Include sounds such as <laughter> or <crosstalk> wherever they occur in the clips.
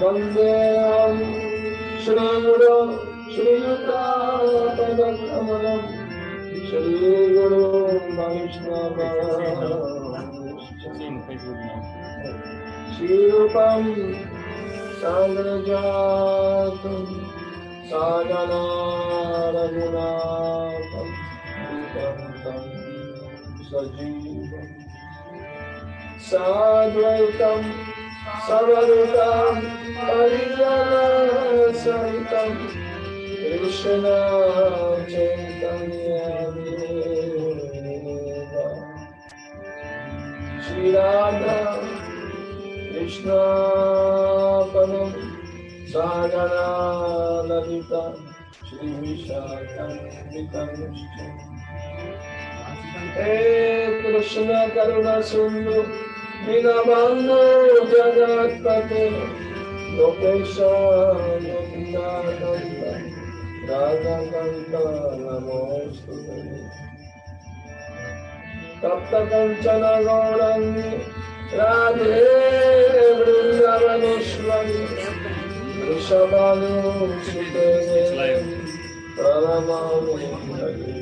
वन्देहं श्रीगुरु श्रीयुतापदकमलं श्रीगुरु श्रीरूपं सागरजातं साधना रघुनाथं सजीव। साद्वैतं सवरुतं परिजनसहितं कृष्ण चैतन्यदेव श्रीराधा सागरा ललिता श्रीविशाखान्वितंश्च हे कृष्ण करुणा বিনা মান্য জগৎ পতে লোকেশানন্দানন্দ রাধাকান্ত নমস্তুতে তপ্ত Kanchan Gaurangi Radhe বৃন্দাবনেশ্বরী ঋষভানুসুতে প্রণমামি Hari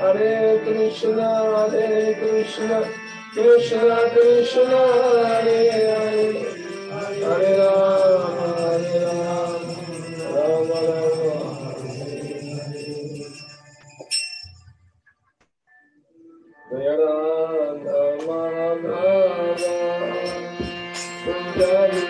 Hare Krishna, Hare Krishna, Krishna Krishna, Hare Hare, Hare Rama, Hare Rama, Rama Rama, Hare Hare. Jaya Radha Madhava, Kunjaliya.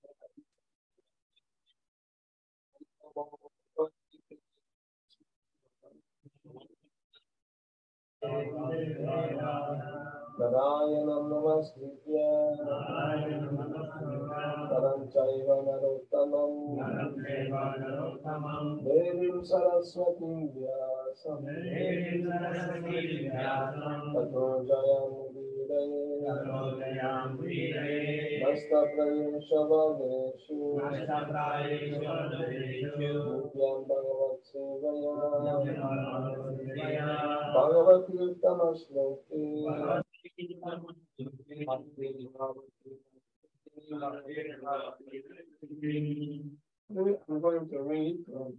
Narayan नमस्कृत्य परं चैव सरस्वती देवीं सरस्वतीं व्यासं Viraya Nasta Prayam Shavadeshu Nityam Bhagavat Sevaya Bhagavat Yuttama Shloki I'm going to read from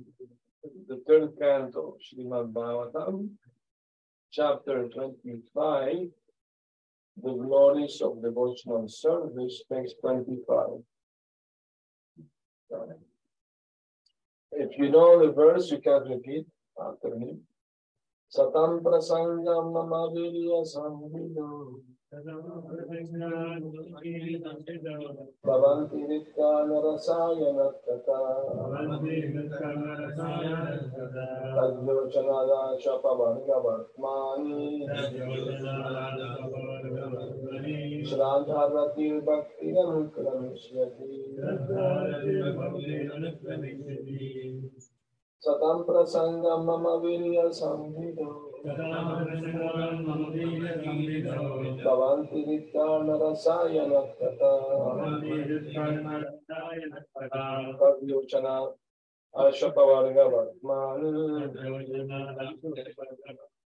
the third canto of Srimad Bhagavatam, chapter 25, The Glories of Devotional Service, page 25. If you know the verse, you can repeat after me. Satam prasangam mama virya samvido bhavanti vitkana rasayana tata tadyocanada chapavanga vartmani Shraddharati bhakti anukramishyati Satam prasangam mama virya samvido bhavanti vitkana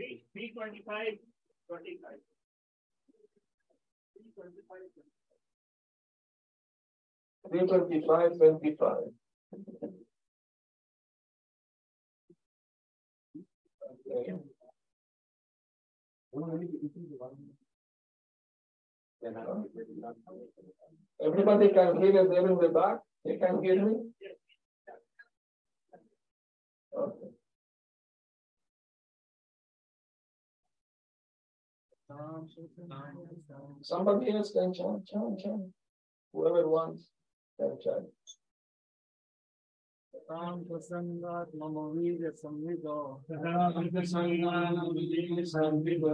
3, 325, 325, Okay. Everybody can hear them in the back? They can hear me? Okay. Somebody else can chant, chant, chant. Whoever wants can chant. तां प्रसन्नात् मम वीर्यसंविदो तदा प्रसन्नानन्दीय संविदो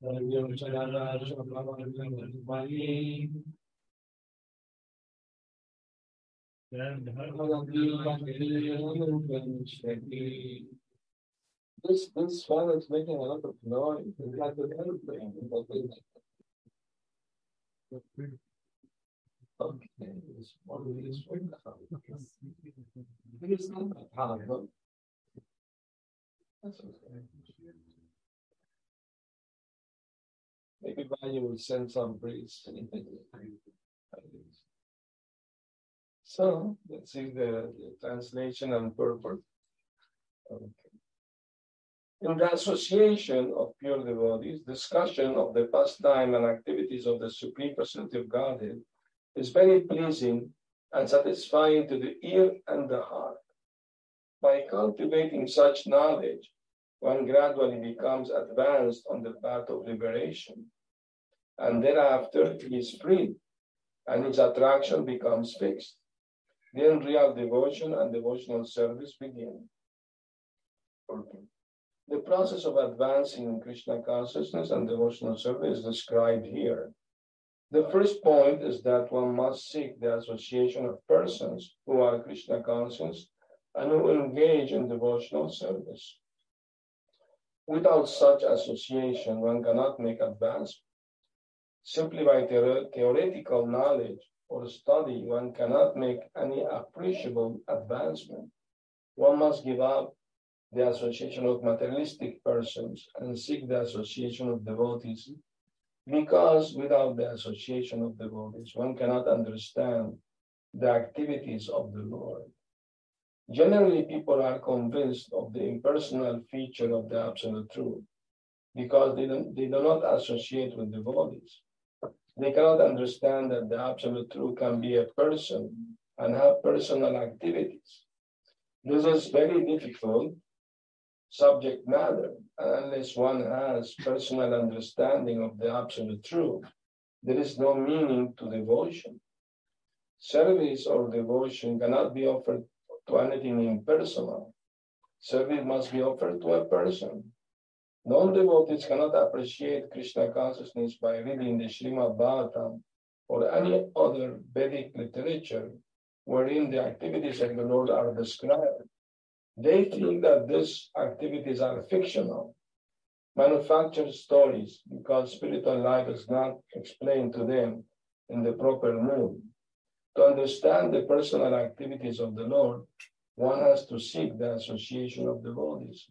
This this is making a lot of noise. It's like an airplane. Okay, it's one is not that hard, but that's okay. Maybe Vanya will send some breeze. So let's see the, the translation and purport. Okay. In the association of pure devotees, discussion of the pastime and activities of the Supreme Personality of Godhead is very pleasing and satisfying to the ear and the heart. By cultivating such knowledge, one gradually becomes advanced on the path of liberation, and thereafter he is free, and his attraction becomes fixed. Then real devotion and devotional service begin. The process of advancing in Krishna consciousness and devotional service is described here. The first point is that one must seek the association of persons who are Krishna conscious and who engage in devotional service. Without such association, one cannot make advancement. Simply by theoretical knowledge or study, one cannot make any appreciable advancement. One must give up the association of materialistic persons and seek the association of devotees because without the association of devotees, one cannot understand the activities of the Lord. Generally, people are convinced of the impersonal feature of the absolute truth because they, don't, they do not associate with devotees. They cannot understand that the absolute truth can be a person and have personal activities. This is very difficult subject matter unless one has personal understanding of the absolute truth. There is no meaning to devotion. Service or devotion cannot be offered to anything impersonal. Service must be offered to a person. Non-devotees cannot appreciate Krishna consciousness by reading the Srimad Bhagavatam or any other Vedic literature wherein the activities of the Lord are described. They think that these activities are fictional, manufactured stories, because spiritual life is not explained to them in the proper mood. To understand the personal activities of the Lord, one has to seek the association of devotees.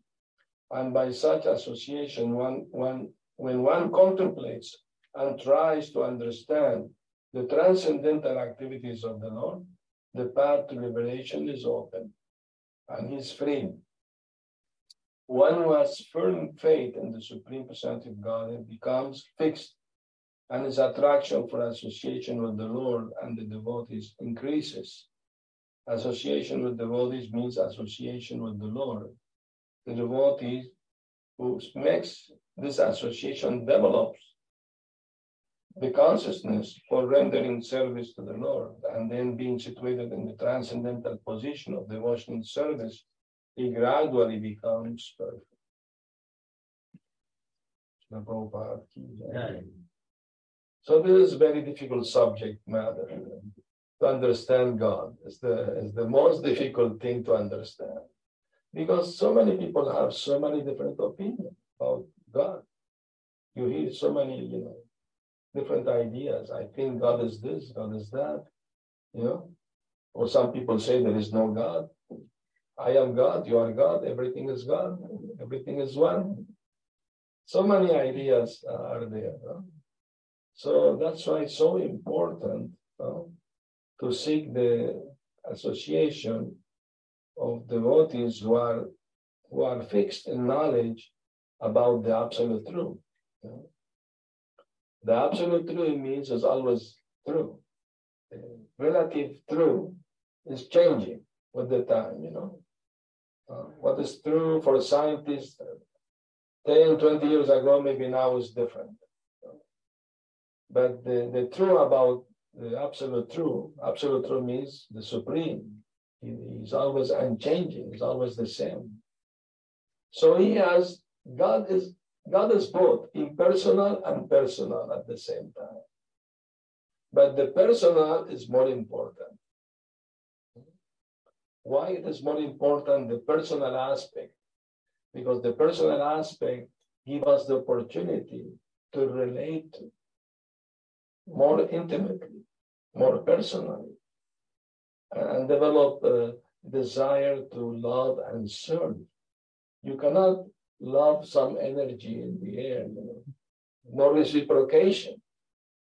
And by such association, one, one, when one contemplates and tries to understand the transcendental activities of the Lord, the path to liberation is open and is free. One who has firm faith in the Supreme Personality of God becomes fixed, and his attraction for association with the Lord and the devotees increases. Association with devotees means association with the Lord. The devotees who makes this association develops. the consciousness for rendering service to the Lord and then being situated in the transcendental position of devotional service, he gradually becomes perfect. So this is a very difficult subject matter to understand God. It's the, it's the most difficult thing to understand because so many people have so many different opinions about God. You hear so many, you know, different ideas. I think God is this, God is that, you know. Or some people say there is no God. I am God, you are God, everything is God, everything is one. So many ideas are there. So that's why it's so important to seek the association of devotees who are who are fixed in knowledge about the absolute truth. The absolute truth means is always true. The relative truth is changing with the time, you know. Uh, what is true for scientists 10, 20 years ago, maybe now is different. But the, the truth about the absolute truth, absolute truth means the supreme. He, he's always unchanging, he's always the same. So he has, God is God is both impersonal and personal at the same time. But the personal is more important. Why it is more important, the personal aspect? Because the personal aspect gives us the opportunity to relate more intimately, more personally, and develop a desire to love and serve. You cannot love some energy in the air, you know, no reciprocation.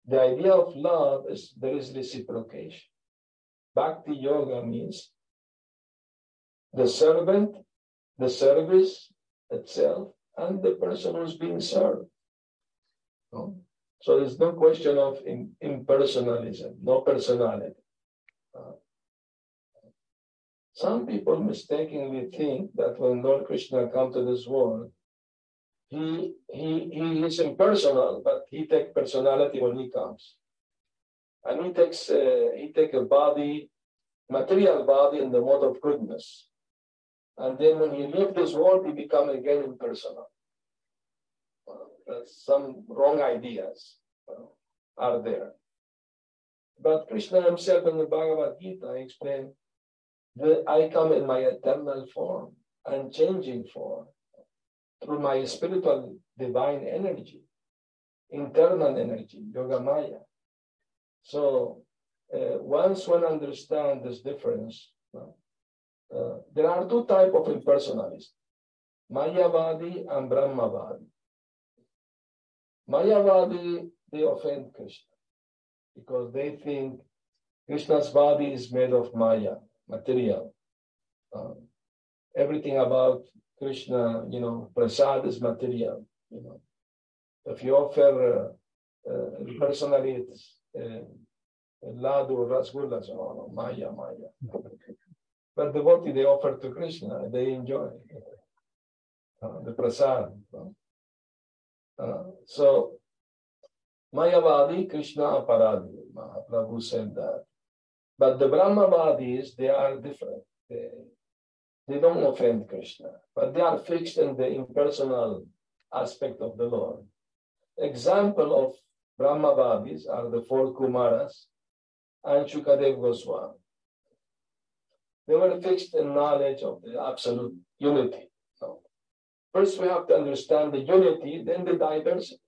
The idea of love is there is reciprocation. Bhakti yoga means the servant, the service itself, and the person who's being served. No? So there's no question of impersonalism, no personality. Uh, some people mistakenly think that when Lord Krishna come to this world, he he he is impersonal, but he takes personality when he comes, and he takes uh, he take a body, material body in the mode of goodness, and then when he leaves this world, he become again impersonal. Uh, some wrong ideas are there. But Krishna himself in the Bhagavad Gita explained that I come in my eternal form, unchanging form, through my spiritual divine energy, internal energy, Yoga Maya. So uh, once one understands this difference, uh, there are two types of impersonalists, Mayavadi and Brahmavadi. Mayavadi, they offend Krishna because they think Krishna's body is made of Maya material. Um, everything about Krishna, you know, prasad is material. You know, if you offer uh, uh, personally, it's uh, ladu, rasgulla, so on, maya, maya. but devotee they offer to Krishna, they enjoy uh, the prasad. So, Mayavadi, Krishna Aparadi, Mahaprabhu said that. But the Brahmavadis, they are different. They, they don't offend Krishna, but they are fixed in the impersonal aspect of the Lord. Example of Brahmavadis are the four Kumaras and Shukadev Goswami. They were fixed in knowledge of the absolute unity. First, we have to understand the unity, then the diversity.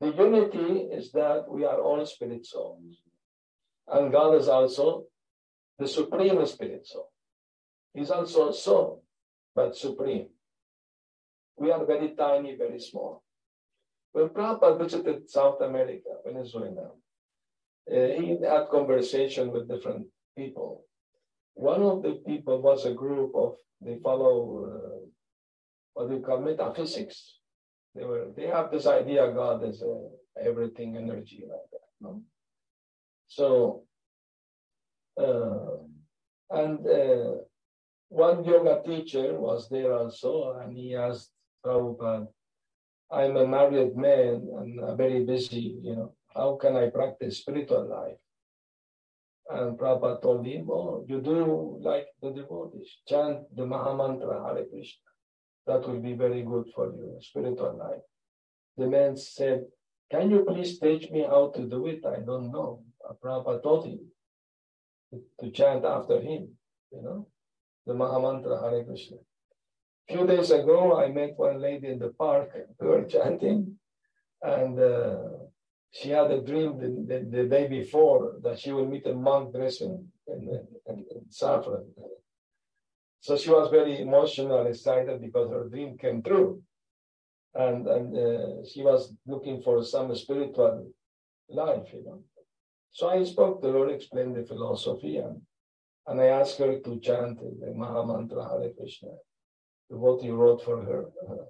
The unity is that we are all spirit souls. And God is also the supreme spirit soul. He's also a soul, but supreme. We are very tiny, very small. When Prabhupada visited South America, Venezuela, uh, he had conversation with different people. One of the people was a group of, they follow, uh, what do you call metaphysics. They were they have this idea God is uh, everything energy like that. No? So uh, and uh, one yoga teacher was there also, and he asked Prabhupada, I'm a married man and very busy, you know. How can I practice spiritual life? And Prabhupada told him, Oh, you do like the devotees, chant the Mahamantra Hare Krishna. That will be very good for your spiritual life. The man said, Can you please teach me how to do it? I don't know. Prabhupada taught him to chant after him, you know, the Mahamantra Hare Krishna. A few days ago, I met one lady in the park. We were <laughs> chanting, and uh, she had a dream the, the, the, day before that she would meet a monk dressed in, in, in, in saffron. So she was very emotional, excited because her dream came true. And, and uh, she was looking for some spiritual life, you know. So I spoke to her, explained the philosophy, and, and I asked her to chant the Mahamantra Hare Krishna, what you wrote for her. Uh,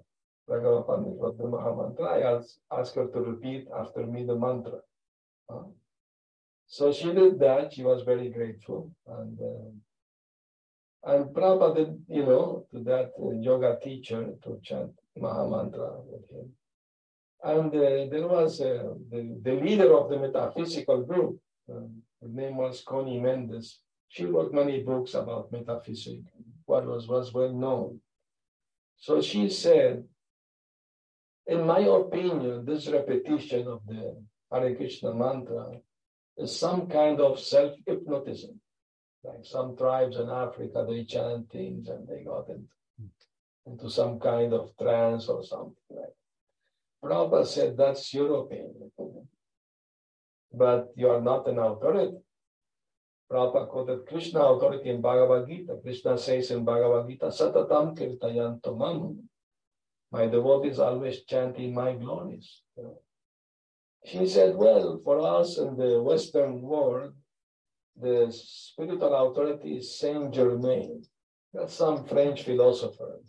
Pandit wrote the Mahamantra. I asked, her to repeat after me the mantra. Uh, so she did that. She was very grateful. And uh, and Prabhupada, you know, to that uh, yoga teacher to chant Mahamantra with him. And uh, there was uh, the, the leader of the metaphysical group. Um, her name was Conny Mendez. She wrote many books about metaphysics. What was, was well known. So she said, in my opinion, this repetition of the Hare Krishna mantra is some kind of self hypnotism. Like some tribes in Africa, they chant things and they got into, into some kind of trance or something like Prabhupada said, That's your opinion. But you are not an authority. Prabhupada quoted Krishna authority in Bhagavad Gita. Krishna says in Bhagavad Gita, Satatam kirtayanto mam. My devotees always chanting my glories. She said, Well, for us in the Western world, the spiritual authority is Saint Germain. That's some French philosopher,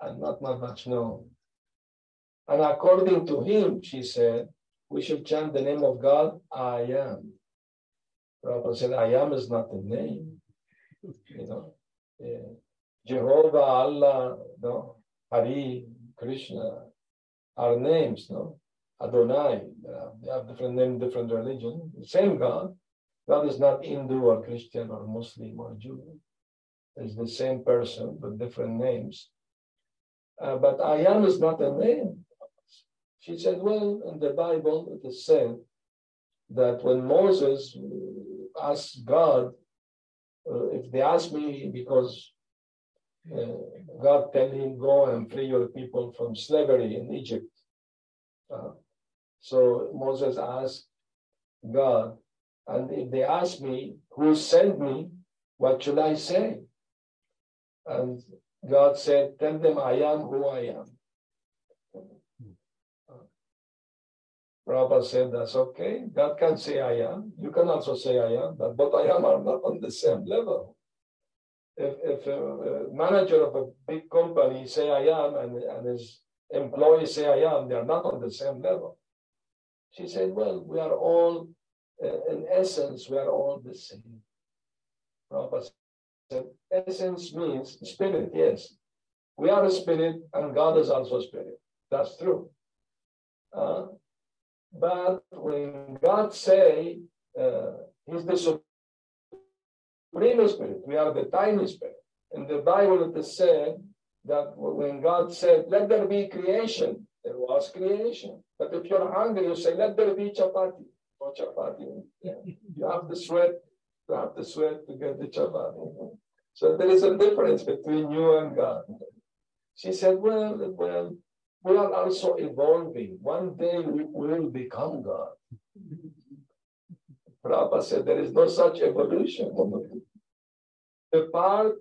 and not, not much known. And according to him, she said, we should chant the name of God, I am. Prabhupada said, I am is not the name. You know, yeah. Jehovah, Allah, no, Hari, Krishna are names, no? Adonai, uh, they have different name, different religion. Same God. God is not Hindu or Christian or Muslim or Jew. It's the same person with different names. Uh, but I am is not a name. She said, well, in the Bible, it is said that when Moses asked God, uh, if they ask me because uh, God tell him, go and free your people from slavery in Egypt. Uh, so Moses asked God, and if they ask me, who sent me, what should I say? And God said, tell them I am who I am. Prabhupada said, that's okay. God can say I am. You can also say I am, but both I am are not on the same level. If, if a, manager of a big company say I am and, and his employees say I am, they are not on the same level. She said, well, we are all, uh, in essence, we are all the same. Prabhupada said, essence means spirit, yes. We are a spirit and God is also spirit. That's true. Uh, but when God say uh, He's the supreme spirit, we are the tiny spirit. In the Bible, it is said that when God said, "Let there be creation," there was creation. But if you're hungry, you say, "Let there be chapati." No chapati. You have to sweat. You have to sweat to get the chapati. So there is a difference between you and God. She said, "Well, well." we are also evolving. One day we will become God. Prabhupada said there is no such evolution. The part,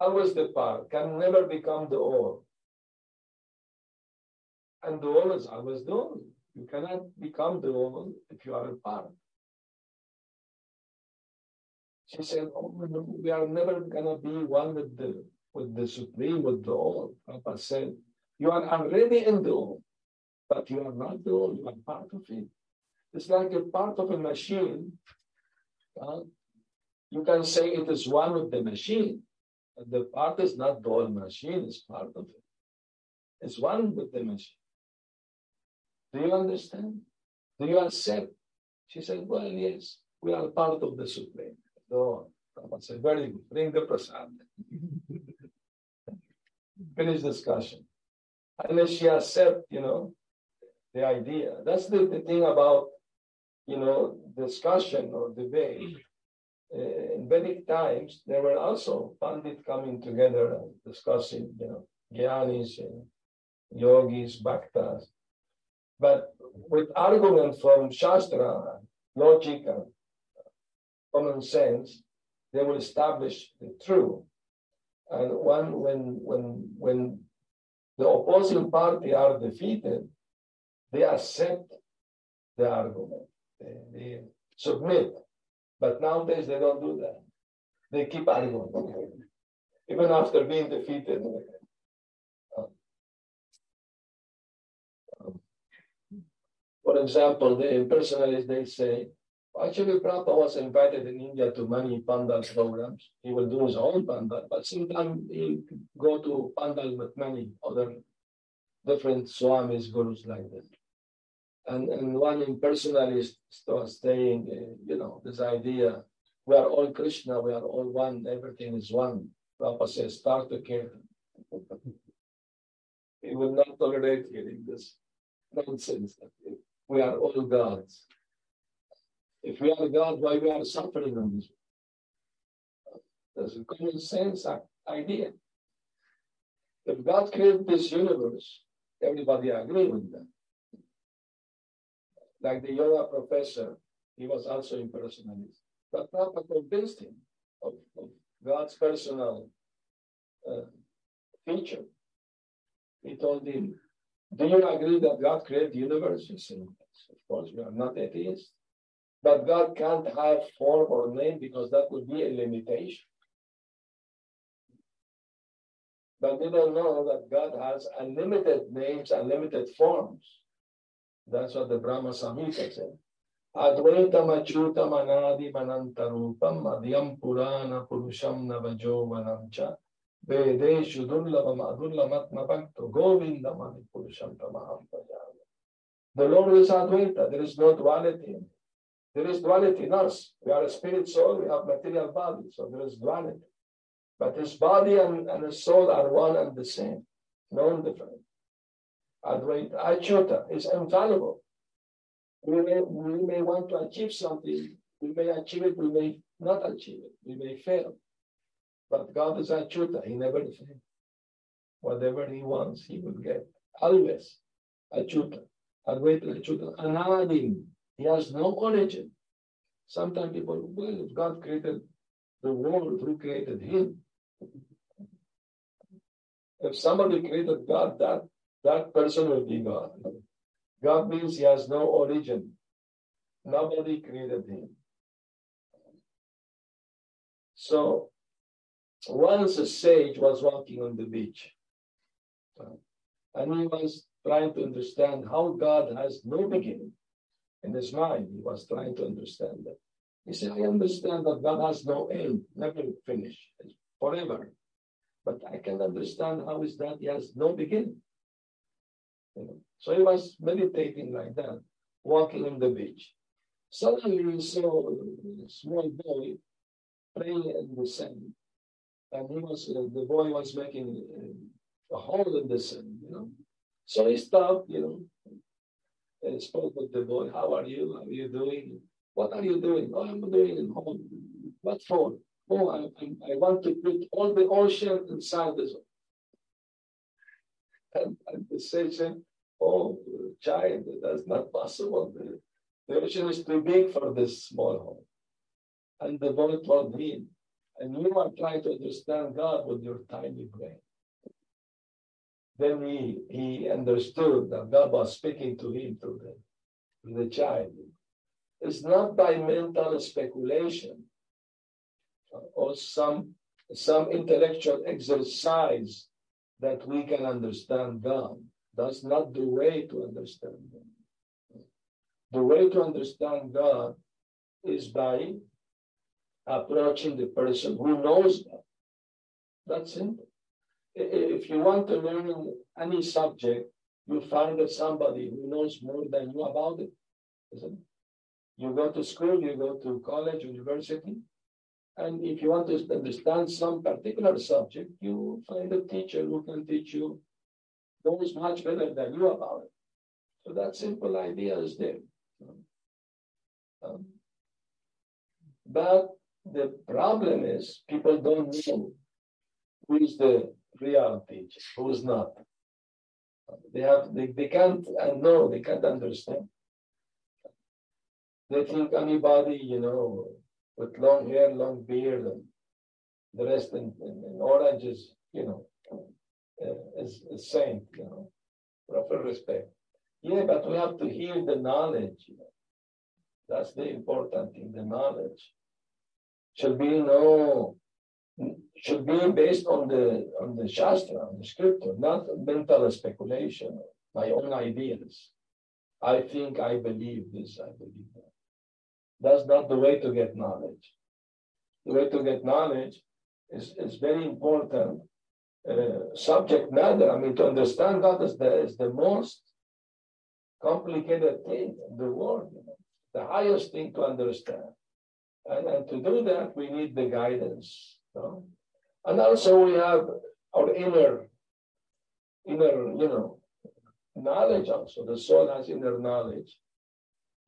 always the part, can never become the all. And the all is always the all. You cannot become the all if you are a part. She said, oh, we are never going to be one with the, with the Supreme, with the all. Prabhupada said, you are already in the all, but you are not the all, you are part of it. It's like a part of a machine. Uh, you can say it is one with the machine, the part is not the whole machine, it's part of it. It's one with the machine. Do you understand? Do you accept? She said, Well, yes, we are part of the Supreme. So Prabhupada said, Very good, bring the prasad. <laughs> Finish discussion. Unless she accept, you know, the idea. That's the, the thing about, you know, discussion or debate. Uh, in Vedic times, there were also pandit coming together and discussing, you know, jnanis and yogis, bhaktas. But with argument from Shastra, logic, and common sense, they will establish the truth. And one, when, when, when the opposing party are defeated, they accept the argument, they, they submit. But nowadays they don't do that. They keep arguing, even after being defeated. Um, for example, the impersonalists, they say, actually, Prabhupada was invited in India to many Pandal programs. He will do his own Pandal, but sometimes he go to Pandal with many other different Swamis, gurus like that. And, and one impersonalist was saying, uh, you know, this idea, we are all Krishna, we are all one, everything is one. Prabhupada says, start to care. <laughs> he will not tolerate hearing this nonsense. We are all gods. If we are God, why we are suffering on this? That's a common sense idea. If God created this universe, everybody agree with that. Like the yoga professor, he was also impersonalist. But Prabhupada convinced him of, of God's personal uh, feature. He told him, do you agree that God created the universe? He said, of course, we are not atheists. But God can't have form or name because that would be a limitation. But we don't know that God has unlimited names, unlimited forms. That's what the Brahma Samhita said. Advaita Machuta Manadi Manantarupam Madhyam Purana Purusham Navajo Vanamcha Vedeshu Durlava Madurlamatma Bhakto Govinda Mani Purusham Tamaham the Lord is Advaita. There is no duality. There is duality in us. We are a spirit soul, we have material body, so there is duality. But his body and, and his soul are one and the same, no different. Advaita, uh, Achyuta is infallible. We may, we may want to achieve something, we may achieve it, we may not achieve it, we may fail. But God is Achyuta, he never fails. Whatever he wants, he will get. Always Achyuta. Advaita Achyuta Anadim. He has no origin. Sometimes people, well, if God created the world, who created him? If somebody created God, that, that person will be God. God means he has no origin. Nobody created him. So once a sage was walking on the beach, and he was trying to understand how God has no beginning. In his mind, he was trying to understand that. He said, I understand that God has no end, never finish, forever. But I can understand how is that he has no beginning. You know? So he was meditating like that, walking on the beach. Suddenly he saw a small boy playing in the sand. And he was, uh, the boy was making uh, a hole in the sand, you know. So he stopped, you know, and spoke with the boy. How are you? How are you doing? What are you doing? Oh, I'm doing in home. What for? Oh, I, I, I want to put all the ocean inside this. And, and the sage said, Oh, child, that's not possible. The, the ocean is too big for this small home. And the boy told him, and you are trying to understand God with your tiny brain. Then he, he understood that God was speaking to him through the, through the child. It's not by mental speculation or some, some intellectual exercise that we can understand God. That's not the way to understand God. The way to understand God is by approaching the person who knows God. That's simple if you want to learn any subject, you find somebody who knows more than you about it, isn't it? You go to school, you go to college, university, and if you want to understand some particular subject, you find a teacher who can teach you those much better than you about it. So that simple idea is there. Um, but the problem is people don't know who is the real teacher, who is not. They have they, they can't know, they can't understand. They think anybody, you know, with long hair, long beard, and dressed in, in, in is you know, uh, is a saint, you know, proper respect. Yeah, but we have to hear the knowledge. You know. That's the important thing, the knowledge. Should be no should be based on the on the Shastra, on the scripture, not mental speculation, my own ideas. I think I believe this, I believe that. That's not the way to get knowledge. The way to get knowledge is, is very important. Uh, subject matter, I mean, to understand is the, is the most complicated thing in the world, you know, the highest thing to understand. And, and to do that, we need the guidance. You know? And also we have our inner, inner, you know, knowledge also. The soul has inner knowledge.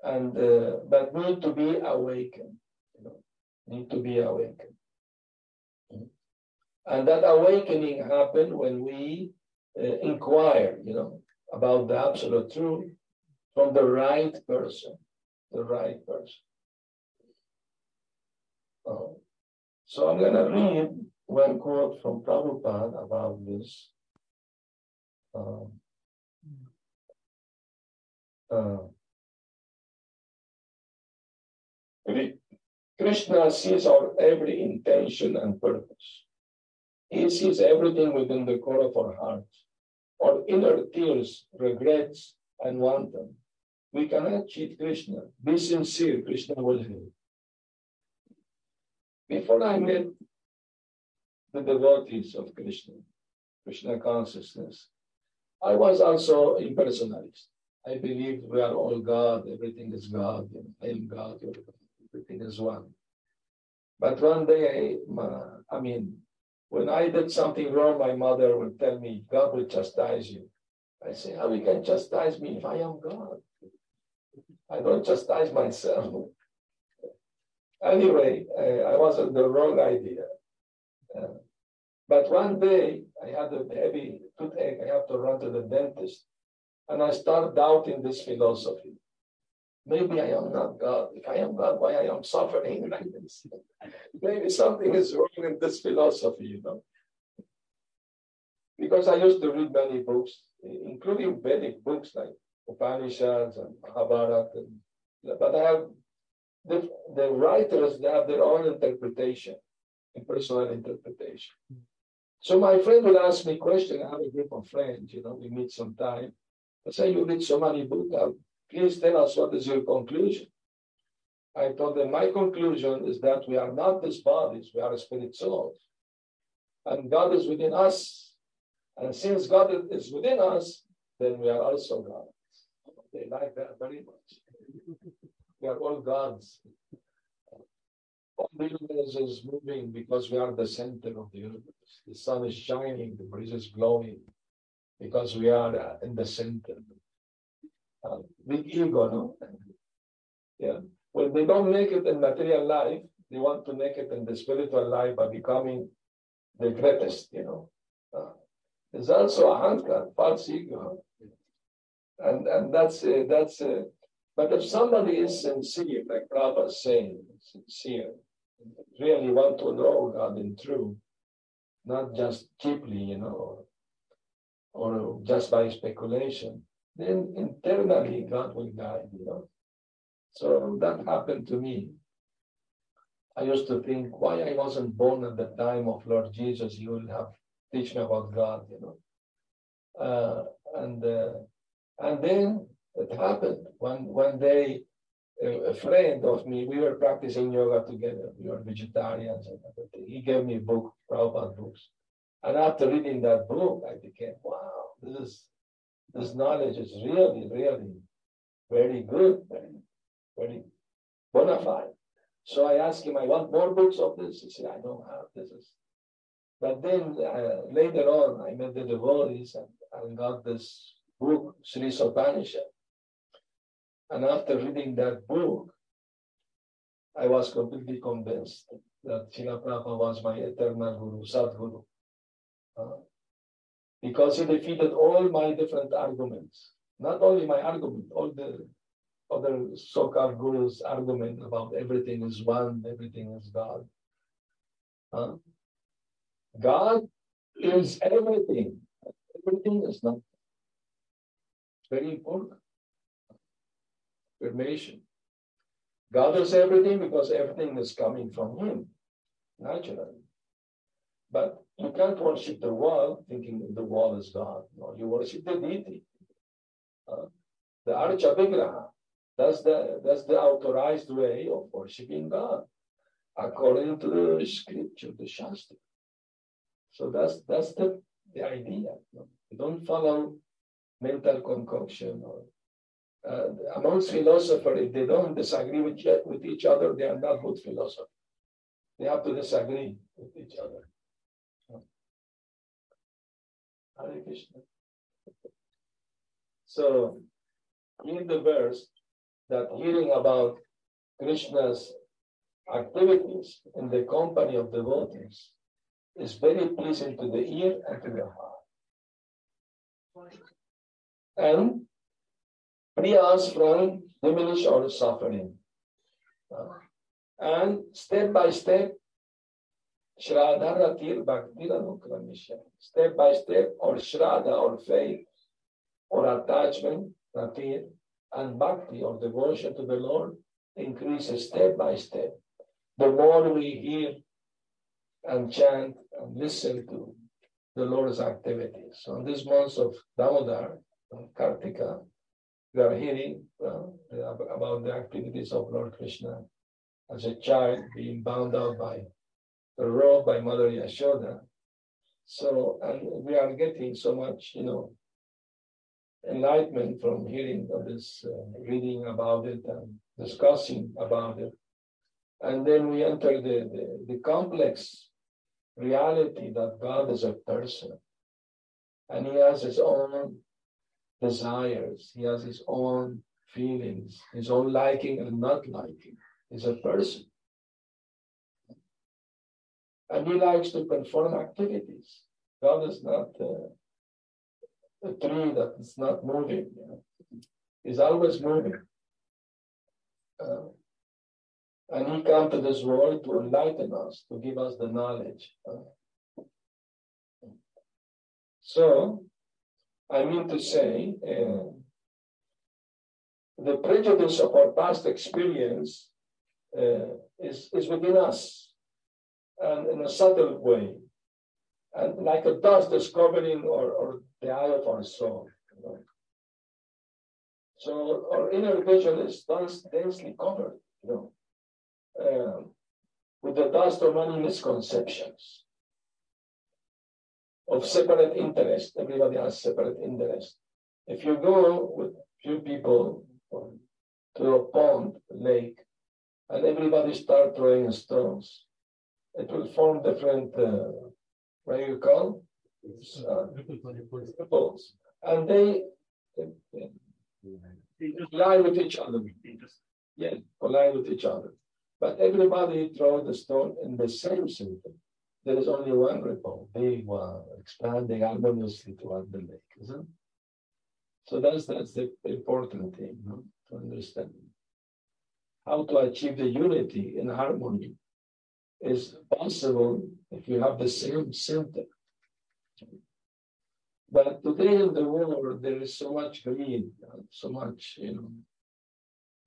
And uh, but need to be awakened, you know, need to be awakened. And that awakening happens when we uh, inquire, you know, about the absolute truth from the right person, the right person. Oh. So I'm going to read one quote from Prabhupada about this. Um, uh, Krishna sees our every intention and purpose. He sees everything within the core of our hearts, our inner tears, regrets, and wanton. We cannot cheat Krishna. Be sincere, Krishna will help. Before I met the devotees of Krishna, Krishna consciousness, I was also impersonalist. I believed we are all God, everything is God, I am God, you're God everything is one. But one day, I, I mean, when I did something wrong, my mother would tell me, God will chastise you. I say, how you can chastise me if I am God? I don't chastise myself. <laughs> anyway, I was on the wrong idea. Uh, but one day, I had a heavy toothache. I have to run to the dentist. And I start doubting this philosophy. Maybe I am not God. If I am God, why I am suffering like this? <laughs> Maybe something is wrong in this philosophy, you know. Because I used to read many books, including Vedic books like Upanishads and Mahabharata. And, but I have the, the writers, they have their own interpretation, a personal interpretation. So my friend would ask me questions. I have a group of friends, you know, we meet sometime. I say, you read so many books, Please tell us what is your conclusion. I told them my conclusion is that we are not these bodies, we are spirit souls. And God is within us. And since God is within us, then we are also gods. They like that very much. we are all gods. All the universe is moving because we are the center of the universe. The sun is shining, the breeze is blowing because we are in the center big ego, no? Yeah. When they don't make it in material life, they want to make it in the spiritual life by becoming the greatest, you know. Uh, there's also ahankar, false ego. And and that's uh, that's uh, but if somebody is sincere, like Prabhupada saying, sincere, really want to know God in truth, not just cheaply, you know, or just by speculation, then internally God will guide, you know. So that happened to me. I used to think why I wasn't born at the time of Lord Jesus, he would have teach me about God, you know. Uh, and uh, and then it happened one one day. A, friend of me, we were practicing yoga together. We were vegetarians and everything. He gave me a book, Prabhupada books. And after reading that book, I became, wow, this is this knowledge is really, really very good, very, very bona fide. So I asked him, I want more books of this. He said, I don't have this. But then uh, later on, I met the devotees and, and got this book, Sri Isopanishad. And after reading that book, I was completely convinced that Srila Prabhupada was my eternal Guru, Sadguru. Uh, because he defeated all my different arguments. Not only my argument, all the other so-called gurus' argument about everything is one, everything is God. Uh, God is everything. Everything is not. Very important. Affirmation. God is everything because everything is coming from Him, naturally. But you can't worship the wall thinking the wall is God. No, you worship the deity. Uh, the Archa Vigraha. That's the, that's the authorized way of worshiping God, according to the scripture, the Shastra. So that's that's the, the idea. No? You don't follow mental concoction or uh, amongst philosophers, if they don't disagree with, with each other, they are not good philosophers. They have to disagree with each other. Hare Krishna. So, in the verse, that hearing about Krishna's activities in the company of devotees is very pleasing to the ear and to the heart. And free us from diminish our suffering. Uh, and step by step, Shraddha Ratir Bhakti Anukramisha. Step by step, or Shraddha, or faith, or attachment, Ratir, and Bhakti, or devotion to the Lord, increases step by step. The more we hear and chant and listen to the Lord's activities. So in this month of Damodar, Kartika, we are hearing uh, about the activities of Lord Krishna as a child being bound out by rope by Mother Yashoda. So, and we are getting so much, you know, enlightenment from hearing of this, uh, reading about it and discussing about it. And then we enter the, the, the complex reality that God is a person and he has his own desires. He has his own feelings, his own liking and not liking. He's a person. And he likes to perform activities. God is not uh, a tree that is not moving. You know. He's always moving. Uh, and he came to this world to enlighten us, to give us the knowledge. Uh, so, I mean to say, uh, the prejudice of our past experience uh, is, is within us and in a subtle way, and like a dust that's covering or, or the eye of our soul. You know? So our inner vision is densely covered, you know, um, with the dust of many misconceptions of separate interest. Everybody has separate interest. If you go with few people to a pond, lake, and everybody start throwing stones, it will form different, uh, what do you call? Uh, ripples. And they, they collide with each other. Yeah, collide with each other. But everybody throws the stone in the same center there is only one ripple, big one, expanding harmoniously toward the lake, isn't it? So that's that's the important thing no? to understand. How to achieve the unity and harmony is possible if you have the same center. But today in the world, there is so much greed, so much, you know,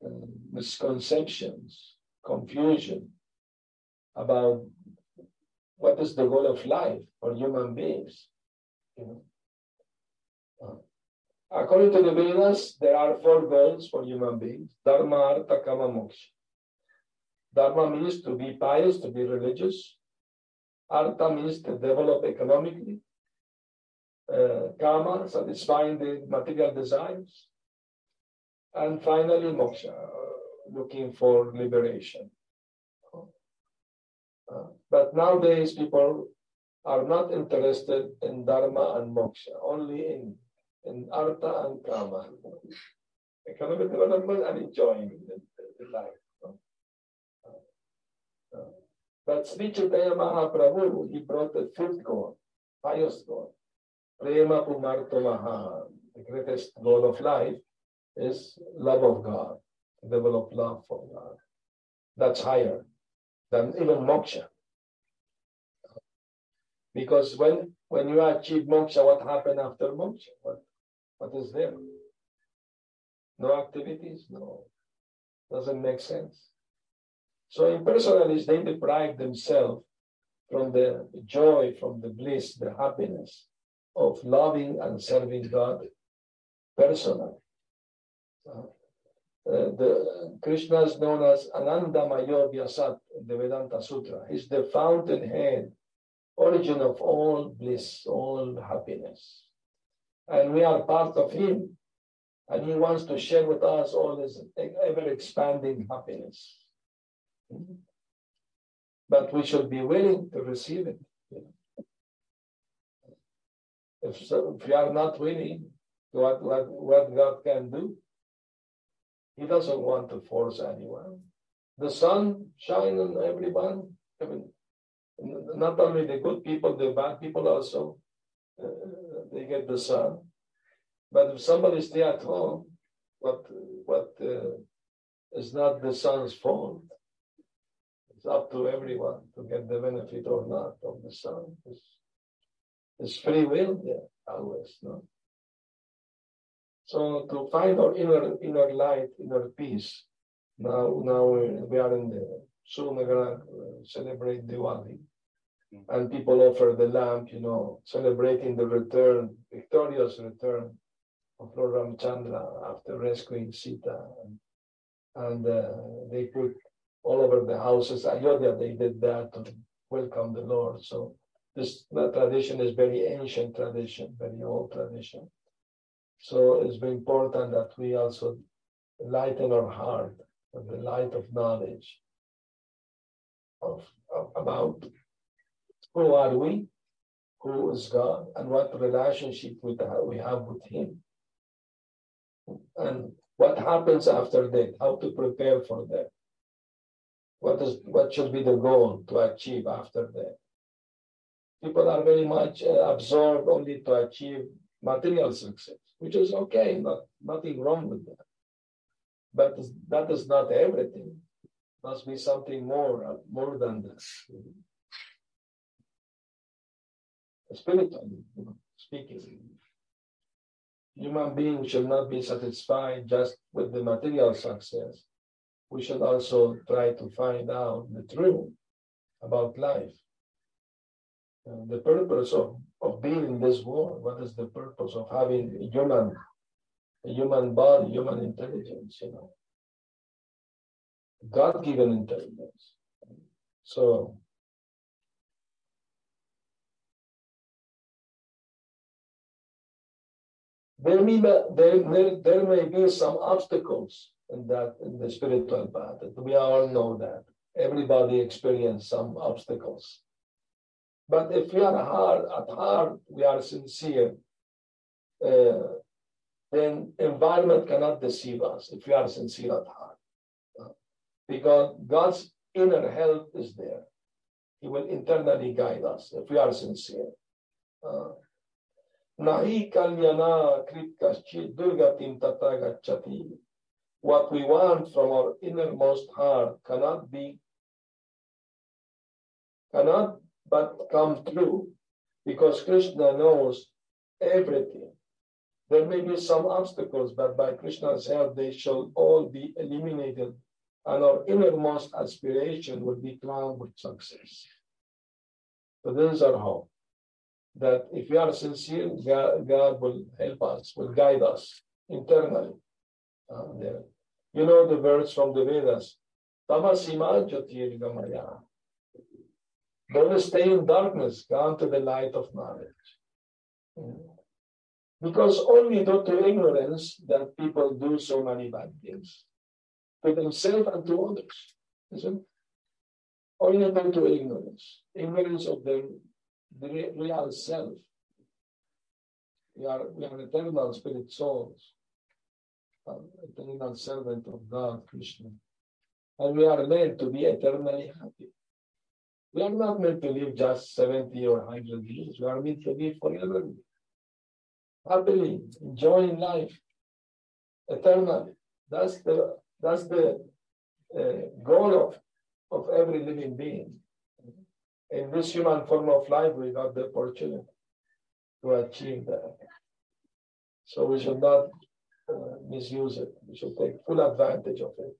uh, misconceptions, confusion about what is the goal of life for human beings? You know? Uh, according to the Vedas, there are four goals for human beings Dharma, Artha, Kama, Moksha. Dharma means to be pious, to be religious. Artha means to develop economically. uh, kama, satisfying the material desires, and finally moksha, uh, looking for liberation. Uh, but nowadays, people are not interested in dharma and moksha, only in, in artha and kama. Economic development and enjoying the, the life. But Sri Chaitanya Mahaprabhu, he brought the fifth goal, highest goal. Prema Pumartamaha, the greatest goal of life is love of God, develop love for God. That's higher than even moksha. Because when when you achieve moksha, what happened after moksha? What what is there? No activities, no. Doesn't make sense. So impersonalists, they deprive themselves from the joy, from the bliss, the happiness of loving and serving God personally. Uh, the Krishna is known as Ananda Mayor Vyasat in the Vedanta Sutra. He's the fountainhead, origin of all bliss, all happiness. And we are part of him. And he wants to share with us all his ever expanding happiness. But we should be willing to receive it. If, so, if we are not willing to what, what, what God can do, He doesn't want to force anyone. The sun shines on everyone. I mean, not only the good people, the bad people also, uh, they get the sun. But if somebody stay at home, what what uh, is not the sun's fault. It's up to everyone to get the benefit or not of the sun. It's, it's free will there always, no? So to find our inner inner light, inner peace. Now now we are in the soon we're gonna celebrate Diwali. And people offer the lamp, you know, celebrating the return, victorious return of Lord Ramchandra after rescuing Sita. And, and uh, they put all over the houses. Ayodhya, they did that to welcome the Lord. So this tradition is very ancient tradition, very old tradition. So it's very important that we also lighten our heart with the light of knowledge of, of about who are we, who is God, and what relationship we have with Him, and what happens after death, how to prepare for death. What is what should be the goal to achieve after that? People are very much uh, absorbed only to achieve material success, which is okay, not nothing wrong with that. But that is not everything. Must be something more, uh, more than this. Spiritually, speaking, human beings should not be satisfied just with the material success we should also try to find out the truth about life. And the purpose of, of being in this world, what is the purpose of having a human, a human body, human intelligence, you know? God-given intelligence. So there may, be, there, there, there may be some obstacles that in the spiritual path. We all know that. Everybody experience some obstacles. But if we are hard at heart, we are sincere, uh, then environment cannot deceive us if we are sincere at heart. Because God's inner help is there. He will internally guide us if we are sincere. Uh, Nahi kalyana krit kaschit durgatim tata gacchati what we want from our innermost heart cannot be, cannot but come true because Krishna knows everything. There may be some obstacles, but by Krishna's help, they shall all be eliminated, and our innermost aspiration will be crowned with success. So this is our hope that if we are sincere, God, God will help us, will guide us internally. Uh, you know the verse from the Vedas. Tamaso Ma Jyotirgamaya. Don't stay in darkness, come to the light of knowledge. Because only due to ignorance that people do so many bad things to themselves and to others. Isn't Only due to ignorance, ignorance of their the real self. We are, we are eternal spirit souls, eternal servant of God, Krishna. And we are meant to be eternally happy. We are not meant to live just 70 or 100 years. We are meant to live forever. Happily, enjoying life eternally. That's the, that's the uh, goal of, of every living being. In this human form of life, we got the opportunity to achieve that. So we should not misuse it. We should take full advantage of it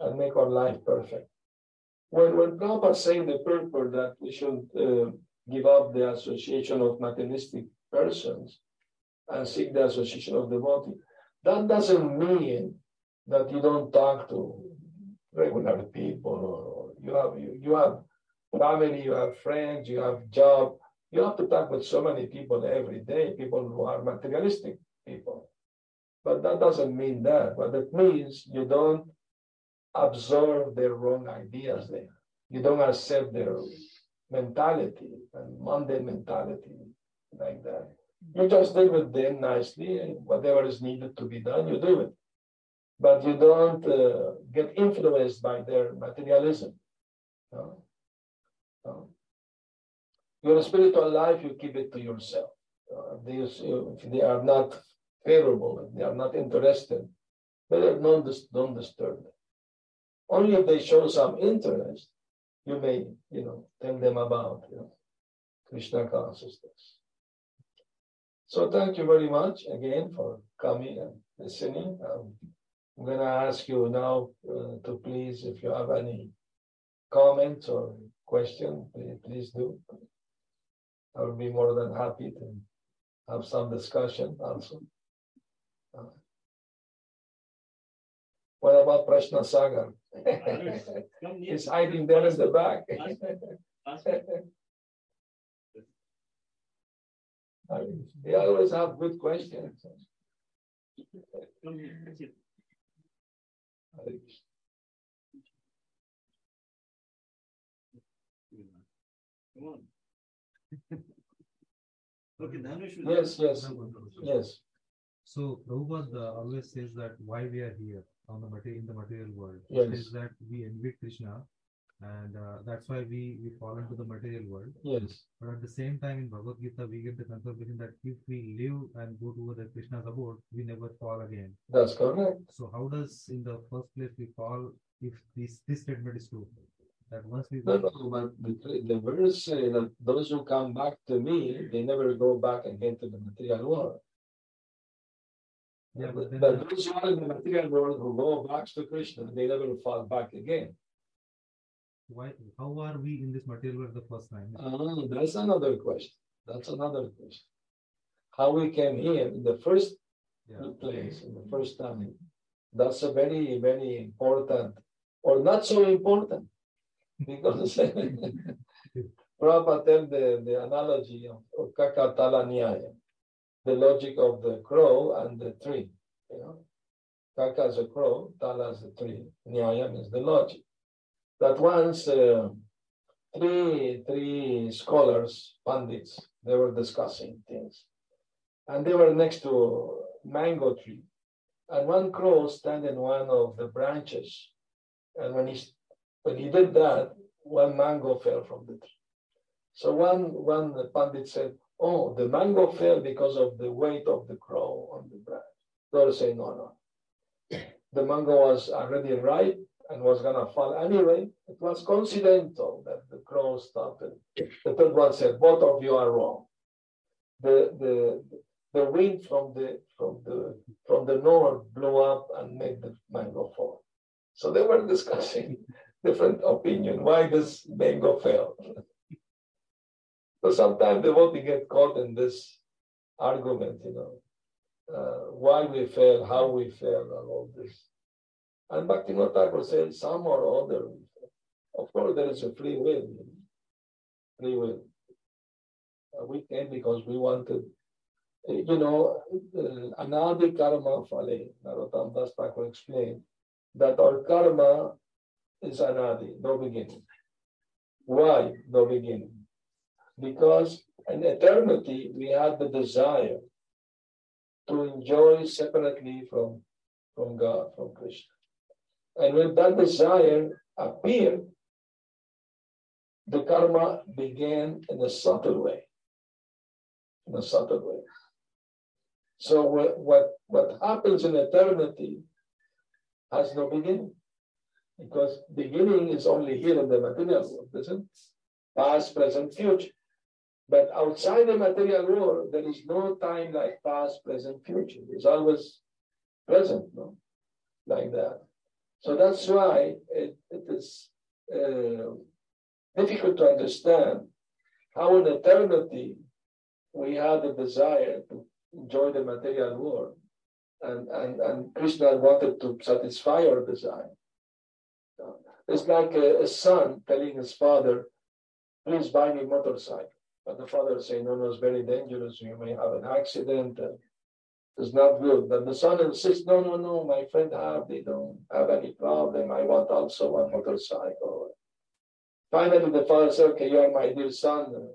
and make our life perfect. When, when Prabhupada saying the purport that we should uh, give up the association of materialistic persons and seek the association of devotees, that doesn't mean that you don't talk to regular people or you have you, you have family, you have friends, you have job. You have to talk with so many people every day, people who are materialistic people. But that doesn't mean that. What it means you don't absorb their wrong ideas there. You don't accept their mentality and Monday mentality like that. You just deal with them nicely, and whatever is needed to be done, you do it. But you don't uh, get influenced by their materialism. No? No? Your spiritual life, you keep it to yourself. Uh, these, if they are not favorable, if they are not interested, better don't, don't disturb them. Only if they show some interest, you may, you know, tell them about, you know, Krishna consciousness. So thank you very much again for coming and listening. Um, I'm going to ask you now uh, to please, if you have any comments or question, please, please do. I will be more than happy to have some discussion also. What about Prashna Sagar? <laughs> He's hiding there in the back. <laughs> they always have good questions. Come on. okay, Yes, yes, yes. So Prabhupada always says that why we are here on the material in the material world yes. is that we envy Krishna, and uh, that's why we we fall into the material world. Yes. But at the same time, in Bhagavad Gita, we get the confirmation that if we live and go to the Krishna's abode, we never fall again. That's correct. So how does in the first place we fall if this this statement is true? That once we no, no, but the, the verse say that those who come back to me, they never go back again to the material world. Yeah, but, but those who are in the material world who go back to Krishna, they never fall back again. Why? How are we in this material world the first time? Uh, that's another question. That's another question. How we came here in the first yeah. place, in the first time. That's a very, very important, or not so important <laughs> because <laughs> Prabhupada tell the, the analogy of, of Kakatala Nyaya, the logic of the crow and the tree. You know, Kaka is a crow, Tala is a tree, Nyaya means the logic. That once uh, three three scholars, pandits, they were discussing things, and they were next to mango tree, and one crow stand in one of the branches, and when he when he did that, one mango fell from the tree. So one one pandit said, "Oh, the mango fell because of the weight of the crow on the branch." Other say, "No, no. The mango was already ripe and was gonna fall anyway. It was coincidental that the crow stopped." The third one said, "Both of you are wrong. The the the wind from the from the from the north blew up and made the mango fall." So they were discussing <laughs> different opinion. Why does mango so sometimes the devotee get caught in this argument, you know, uh, why we fail, how we fail, and all this. And Bhaktivinoda Thakur said, some or other. Of course, there is a free will. Free will. Uh, we came because we wanted you know, uh, anadi karma phale, Narottam Das Thakur explained that our karma is anadi, no beginning. Why no beginning? Because in eternity we had the desire to enjoy separately from, from God, from Krishna. And when that desire appeared, the karma began in a subtle way. In a subtle way. So what, what, what happens in eternity has no beginning. Because beginning is only here in the material world, isn't? Past, present, future. But outside the material world, there is no time like past, present, future. It's always present, no? Like that. So that's why it, it is uh, difficult to understand how in eternity we had the desire to enjoy the material world. And, and, and Krishna wanted to satisfy our desire. It's like a, a son telling his father, please buy me a motorcycle. But the father saying, no, no, it's very dangerous. You may have an accident. It's not good. But the son insists, no, no, no, my friend have, they don't have any problem. I want also one motorcycle. Finally, the father said, okay, you are my dear son.